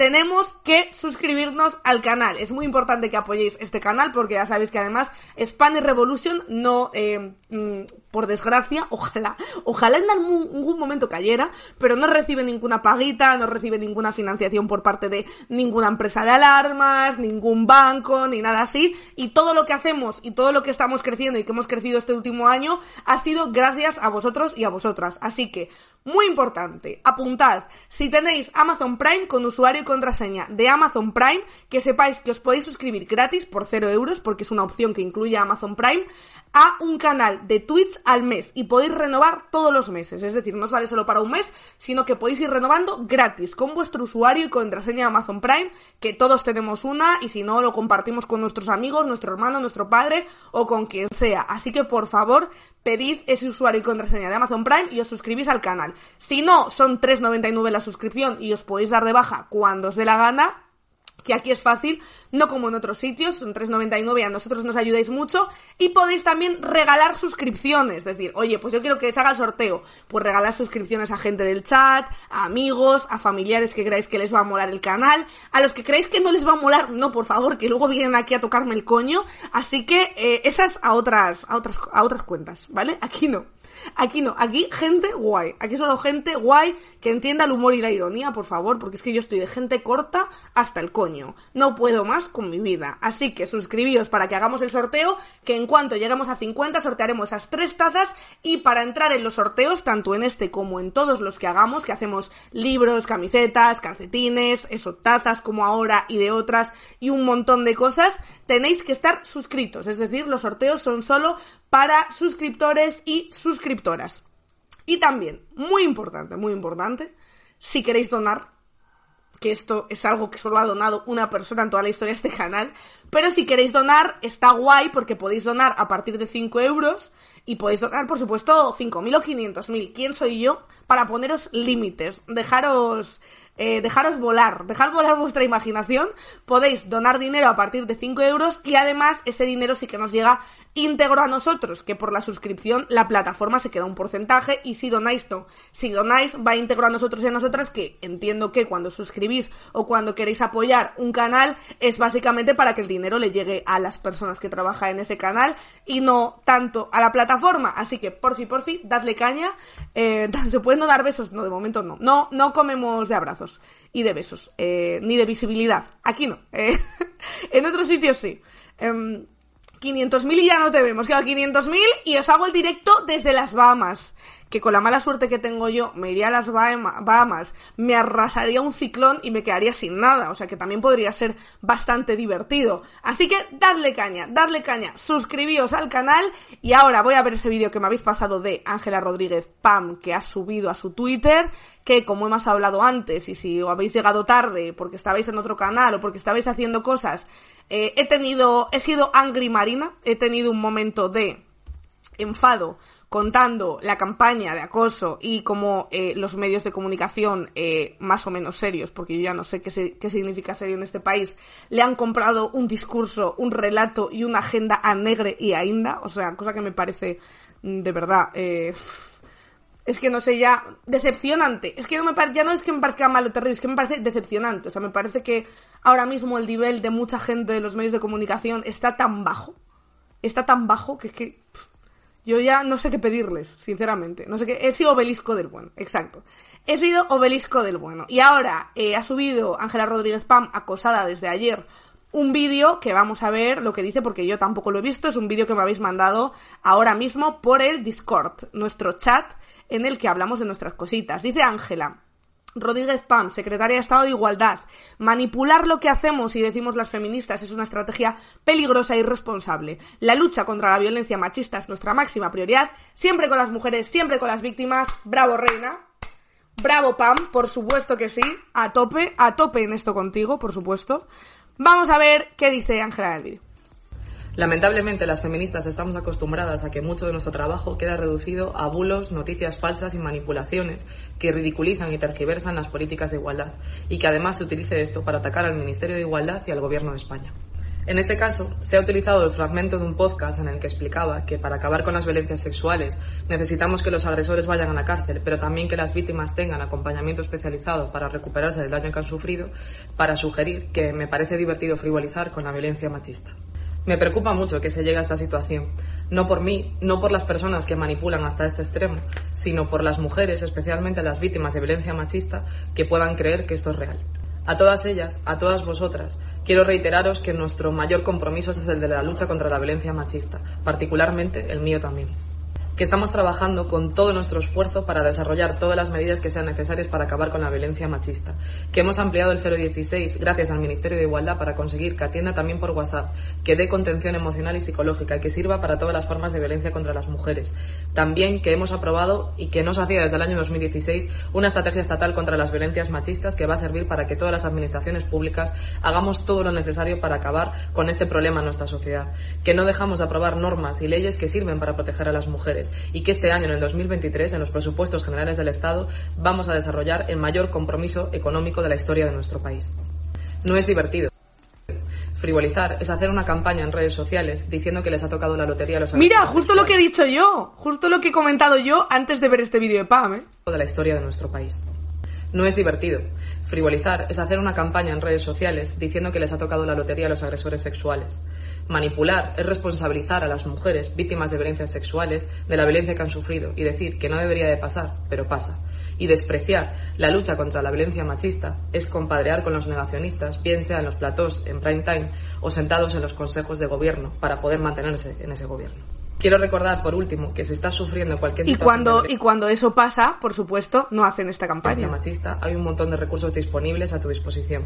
tenemos que suscribirnos al canal. Es muy importante que apoyéis este canal porque ya sabéis que además Spanish Revolution no, eh, mm, por desgracia, ojalá, ojalá en algún, algún momento cayera, pero no recibe ninguna paguita, no recibe ninguna financiación por parte de ninguna empresa de alarmas, ningún banco, ni nada así. Y todo lo que hacemos y todo lo que estamos creciendo y que hemos crecido este último año ha sido gracias a vosotros y a vosotras. Así que, muy importante, apuntad, si tenéis Amazon Prime con usuario y contraseña de Amazon Prime, que sepáis que os podéis suscribir gratis por 0 euros, porque es una opción que incluye Amazon Prime, a un canal de Twitch al mes y podéis renovar todos los meses. Es decir, no os vale solo para un mes, sino que podéis ir renovando gratis con vuestro usuario y contraseña de Amazon Prime, que todos tenemos una y si no lo compartimos con nuestros amigos, nuestro hermano, nuestro padre o con quien sea. Así que por favor, pedid ese usuario y contraseña de Amazon Prime y os suscribís al canal. Si no, son 3,99 la suscripción y os podéis dar de baja cuando os dé la gana que aquí es fácil, no como en otros sitios, son 3,99 y a nosotros nos ayudáis mucho y podéis también regalar suscripciones, es decir, oye, pues yo quiero que se haga el sorteo, pues regalar suscripciones a gente del chat, a amigos, a familiares que creáis que les va a molar el canal, a los que creéis que no les va a molar, no, por favor, que luego vienen aquí a tocarme el coño, así que eh, esas a otras, a otras, a otras cuentas, ¿vale? Aquí no. Aquí no, aquí gente guay. Aquí solo gente guay que entienda el humor y la ironía, por favor, porque es que yo estoy de gente corta hasta el coño. No puedo más con mi vida. Así que suscribíos para que hagamos el sorteo, que en cuanto lleguemos a 50 sortearemos esas tres tazas y para entrar en los sorteos, tanto en este como en todos los que hagamos, que hacemos libros, camisetas, calcetines, eso, tazas como ahora y de otras y un montón de cosas, tenéis que estar suscritos. Es decir, los sorteos son solo para suscriptores y suscriptoras. Y también, muy importante, muy importante, si queréis donar, que esto es algo que solo ha donado una persona en toda la historia de este canal, pero si queréis donar, está guay porque podéis donar a partir de 5 euros y podéis donar, por supuesto, 5.000 o 500.000. ¿Quién soy yo para poneros límites? Dejaros... eh, dejaros volar, dejad volar vuestra imaginación, podéis donar dinero a partir de 5 euros y además ese dinero sí que nos llega íntegro a nosotros, que por la suscripción la plataforma se queda un porcentaje y si donáis no, si donáis va íntegro a nosotros y a nosotras, que entiendo que cuando suscribís o cuando queréis apoyar un canal es básicamente para que el dinero le llegue a las personas que trabajan en ese canal y no tanto a la plataforma, así que por fin, por fin, dadle caña, eh, ¿se pueden dar besos? No, de momento no, no, no comemos de abrazos y de besos, eh, ni de visibilidad, aquí no, eh, en otros sitios sí. Em, 500.000 y ya no te vemos. Claro, 500.000 y os hago el directo desde las Bahamas. Que con la mala suerte que tengo yo, me iría a las Bahama- Bahamas, me arrasaría un ciclón y me quedaría sin nada. O sea que también podría ser bastante divertido. Así que dadle caña, dadle caña, suscribíos al canal. Y ahora voy a ver ese vídeo que me habéis pasado de Ángela Rodríguez Pam, que ha subido a su Twitter. Que como hemos hablado antes, y si habéis llegado tarde porque estabais en otro canal o porque estabais haciendo cosas, eh, he tenido, he sido Angry Marina, he tenido un momento de enfado contando la campaña de acoso y cómo eh, los medios de comunicación eh, más o menos serios, porque yo ya no sé qué, se- qué significa serio en este país, le han comprado un discurso, un relato y una agenda a Negre y a Inda, o sea, cosa que me parece mm, de verdad... eh, es que no sé ya, decepcionante. Es que no me ya no es que me parezca malo terrible, es que me parece decepcionante. O sea, me parece que ahora mismo el nivel de mucha gente de los medios de comunicación está tan bajo está tan bajo que es que pff, yo ya no sé qué pedirles, sinceramente. No sé qué. He sido obelisco del bueno, exacto. He sido obelisco del bueno. Y ahora eh, ha subido Ángela Rodríguez Pam, acosada desde ayer, un vídeo que vamos a ver lo que dice porque yo tampoco lo he visto. Es un vídeo que me habéis mandado ahora mismo por el Discord, nuestro chat en el que hablamos de nuestras cositas. Dice Ángela. Rodríguez Pam, secretaria de Estado de Igualdad. Manipular lo que hacemos y decimos las feministas es una estrategia peligrosa e irresponsable. La lucha contra la violencia machista es nuestra máxima prioridad, siempre con las mujeres, siempre con las víctimas. Bravo, reina. Bravo, Pam, por supuesto que sí. A tope, a tope en esto contigo, por supuesto. Vamos a ver qué dice Ángela en el vídeo. Lamentablemente, las feministas estamos acostumbradas a que mucho de nuestro trabajo queda reducido a bulos, noticias falsas y manipulaciones que ridiculizan y tergiversan las políticas de igualdad y que además se utilice esto para atacar al Ministerio de Igualdad y al Gobierno de España. En este caso, se ha utilizado el fragmento de un podcast en el que explicaba que para acabar con las violencias sexuales necesitamos que los agresores vayan a la cárcel, pero también que las víctimas tengan acompañamiento especializado para recuperarse del daño que han sufrido, para sugerir que me parece divertido frivolizar con la violencia machista. Me preocupa mucho que se llegue a esta situación, no por mí, no por las personas que manipulan hasta este extremo, sino por las mujeres, especialmente las víctimas de violencia machista, que puedan creer que esto es real. A todas ellas, a todas vosotras, quiero reiteraros que nuestro mayor compromiso es el de la lucha contra la violencia machista, particularmente el mío también que estamos trabajando con todo nuestro esfuerzo para desarrollar todas las medidas que sean necesarias para acabar con la violencia machista, que hemos ampliado el 016 gracias al Ministerio de Igualdad para conseguir que atienda también por WhatsApp, que dé contención emocional y psicológica y que sirva para todas las formas de violencia contra las mujeres. También que hemos aprobado y que no se hacía desde el año 2016 una estrategia estatal contra las violencias machistas que va a servir para que todas las administraciones públicas hagamos todo lo necesario para acabar con este problema en nuestra sociedad, que no dejamos de aprobar normas y leyes que sirven para proteger a las mujeres y que este año, en el 2023, en los presupuestos generales del Estado, vamos a desarrollar el mayor compromiso económico de la historia de nuestro país. No es divertido. Frivolizar es hacer una campaña en redes sociales diciendo que les ha tocado la lotería a los Mira, justo lo que he dicho yo, justo lo que he comentado yo antes de ver este vídeo de Pam, ¿eh? de la historia de nuestro país. No es divertido. Frivolizar es hacer una campaña en redes sociales diciendo que les ha tocado la lotería a los agresores sexuales. Manipular es responsabilizar a las mujeres víctimas de violencias sexuales de la violencia que han sufrido y decir que no debería de pasar, pero pasa. Y despreciar la lucha contra la violencia machista es compadrear con los negacionistas, bien sea en los platós en prime time o sentados en los consejos de gobierno para poder mantenerse en ese gobierno. Quiero recordar, por último, que se está sufriendo cualquier Y cuando, de y cuando eso pasa, por supuesto, no hacen esta campaña. machista, hay un montón de recursos disponibles a tu disposición.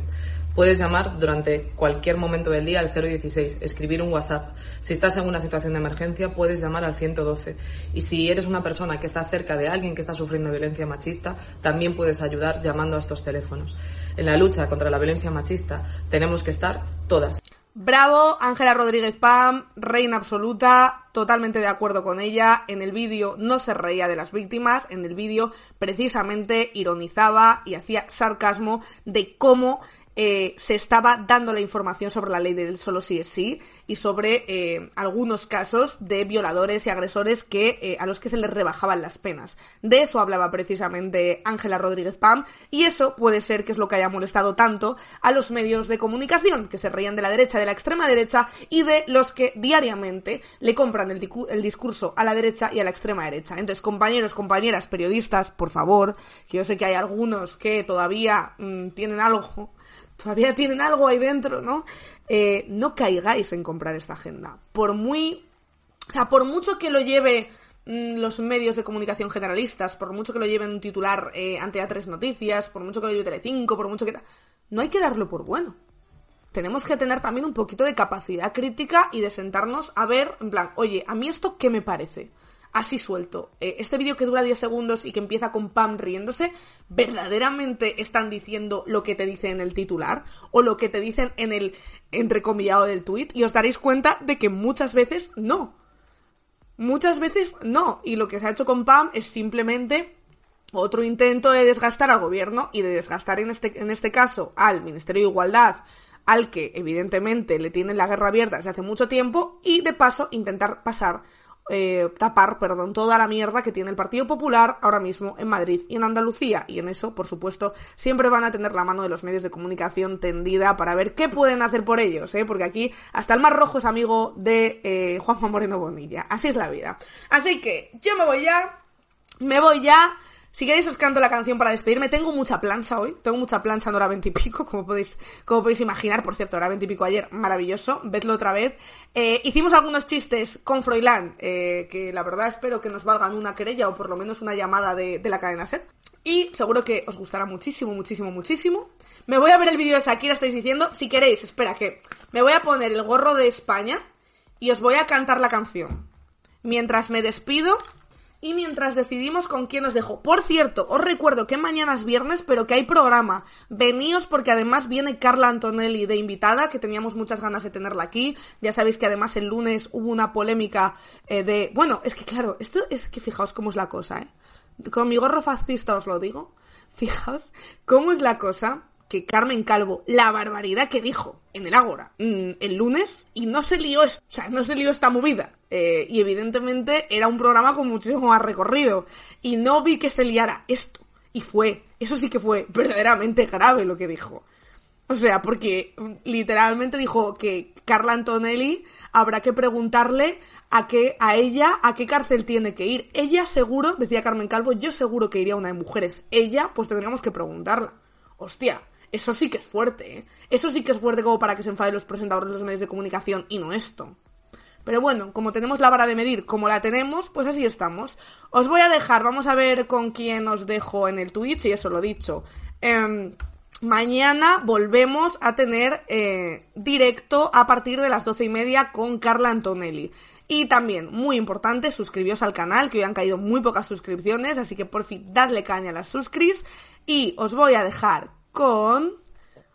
Puedes llamar durante cualquier momento del día al 016, escribir un WhatsApp. Si estás en una situación de emergencia, puedes llamar al 112. Y si eres una persona que está cerca de alguien que está sufriendo violencia machista, también puedes ayudar llamando a estos teléfonos. En la lucha contra la violencia machista tenemos que estar todas. Bravo, Ángela Rodríguez Pam, reina absoluta, totalmente de acuerdo con ella. En el vídeo no se reía de las víctimas, en el vídeo precisamente ironizaba y hacía sarcasmo de cómo eh, se estaba dando la información sobre la ley del solo sí es sí y sobre eh, algunos casos de violadores y agresores que eh, a los que se les rebajaban las penas. De eso hablaba precisamente Ángela Rodríguez Pam y eso puede ser que es lo que haya molestado tanto a los medios de comunicación que se reían de la derecha, de la extrema derecha y de los que diariamente le compran el, discurso a la derecha y a la extrema derecha. Entonces, compañeros, compañeras, periodistas, por favor, que yo sé que hay algunos que todavía mm, tienen algo todavía tienen algo ahí dentro, ¿no? Eh, no caigáis en comprar esta agenda. Por muy. O sea, por mucho que lo lleve mm, los medios de comunicación generalistas, por mucho que lo lleven un titular eh, ante A3 Noticias, por mucho que lo lleve Telecinco, por mucho que. No hay que darlo por bueno. Tenemos que tener también un poquito de capacidad crítica y de sentarnos a ver, en plan, oye, ¿a mí esto qué me parece? Así suelto. Eh, este vídeo que dura 10 segundos y que empieza con Pam riéndose, ¿verdaderamente están diciendo lo que te dice en el titular? ¿O lo que te dicen en el entrecomillado del tweet? Y os daréis cuenta de que muchas veces no. Muchas veces no. Y lo que se ha hecho con Pam es simplemente otro intento de desgastar al gobierno y de desgastar en este, en este caso al Ministerio de Igualdad, al que evidentemente le tienen la guerra abierta desde hace mucho tiempo, y de paso intentar pasar eh, tapar, perdón, toda la mierda que tiene el Partido Popular ahora mismo en Madrid y en Andalucía. Y en eso, por supuesto, siempre van a tener la mano de los medios de comunicación tendida para ver qué pueden hacer por ellos, ¿eh? Porque aquí hasta el más rojo es amigo de eh, Juanjo Moreno Bonilla. Así es la vida. Así que yo me voy ya, me voy ya. Si queréis os canto la canción para despedirme. Tengo mucha plancha hoy. Tengo mucha plancha en hora veintipico, como podéis, como podéis imaginar. Por cierto, hora veintipico ayer, maravilloso. Vedlo otra vez. Eh, hicimos algunos chistes con Froilán, eh, que la verdad espero que nos valgan una querella o por lo menos una llamada de, de la cadena SER. Y seguro que os gustará muchísimo, muchísimo, muchísimo. Me voy a ver el vídeo de Shakira, estáis diciendo. Si queréis, espera que me voy a poner el gorro de España y os voy a cantar la canción. Mientras me despido y mientras decidimos con quién os dejo. Por cierto, os recuerdo que mañana es viernes, pero que hay programa. Veníos porque además viene Carla Antonelli de invitada, que teníamos muchas ganas de tenerla aquí. Ya sabéis que además el lunes hubo una polémica eh, de... Bueno, es que claro, esto es que fijaos cómo es la cosa, ¿eh? Con mi gorro fascista os lo digo. Fijaos cómo es la cosa que Carmen Calvo, la barbaridad que dijo en el Ágora mm, el lunes, y no se lió, o sea, no se lió esta movida. Eh, y evidentemente era un programa con muchísimo más recorrido. Y no vi que se liara esto. Y fue, eso sí que fue verdaderamente grave lo que dijo. O sea, porque literalmente dijo que Carla Antonelli habrá que preguntarle a qué, a ella, a qué cárcel tiene que ir. Ella seguro, decía Carmen Calvo, yo seguro que iría a una de mujeres. Ella, pues tendríamos que preguntarla. Hostia, eso sí que es fuerte, ¿eh? Eso sí que es fuerte como para que se enfaden los presentadores de los medios de comunicación y no esto. Pero bueno, como tenemos la vara de medir como la tenemos, pues así estamos. Os voy a dejar, vamos a ver con quién os dejo en el Twitch, y eso lo dicho. Em, mañana volvemos a tener eh, directo a partir de las doce y media con Carla Antonelli. Y también, muy importante, suscribíos al canal, que hoy han caído muy pocas suscripciones, así que por fin dadle caña a las suscris. Y os voy a dejar con...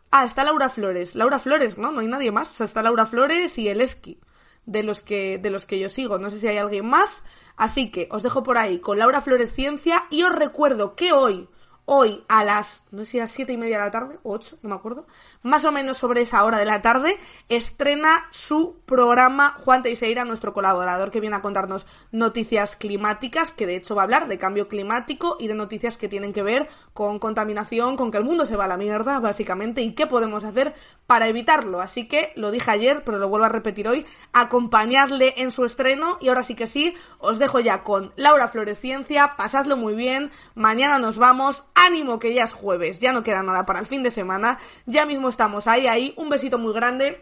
Ah, está Laura Flores. Laura Flores, ¿no? No hay nadie más. O sea, está Laura Flores y el Esqui. De los, que, de los que yo sigo. No sé si hay alguien más. Así que os dejo por ahí con Laura Flores Ciencia. Y os recuerdo que hoy, hoy a las, no sé si a las siete y media de la tarde, o ocho, no me acuerdo, más o menos sobre esa hora de la tarde, estrena su programa Juan Teixeira, nuestro colaborador que viene a contarnos noticias climáticas, que de hecho va a hablar de cambio climático y de noticias que tienen que ver con contaminación, con que el mundo se va a la mierda, básicamente, y qué podemos hacer para evitarlo. Así que lo dije ayer, pero lo vuelvo a repetir hoy, acompañarle en su estreno y ahora sí que sí, os dejo ya con Laura Floresciencia, pasadlo muy bien, mañana nos vamos, ánimo que ya es jueves, ya no queda nada para el fin de semana, ya mismo estamos ahí, ahí, un besito muy grande.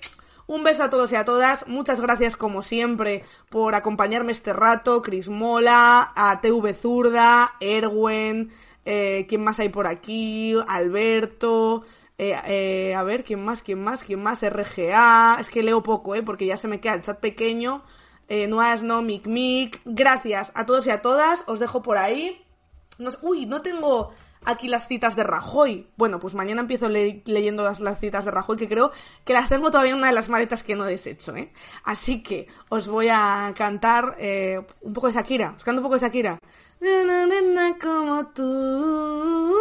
Un beso a todos y a todas. Muchas gracias, como siempre, por acompañarme este rato. Cris Mola, a TV Zurda, Erwen, eh, ¿quién más hay por aquí? Alberto. eh, eh, a ver, ¿quién más? ¿Quién más? ¿Quién más? RGA. Es que leo poco, ¿eh? Porque ya se me queda el chat pequeño. Eh, Noas, no, Mic Mic. Gracias a todos y a todas. Os dejo por ahí. No uy, no tengo aquí las citas de Rajoy. Bueno, pues mañana empiezo leyendo las, las, citas de Rajoy, que creo que las tengo todavía en una de las maletas que no he deshecho, ¿eh? Así que os voy a cantar eh, un poco de Shakira, os canto un poco de Shakira. Na, na, na, como tú.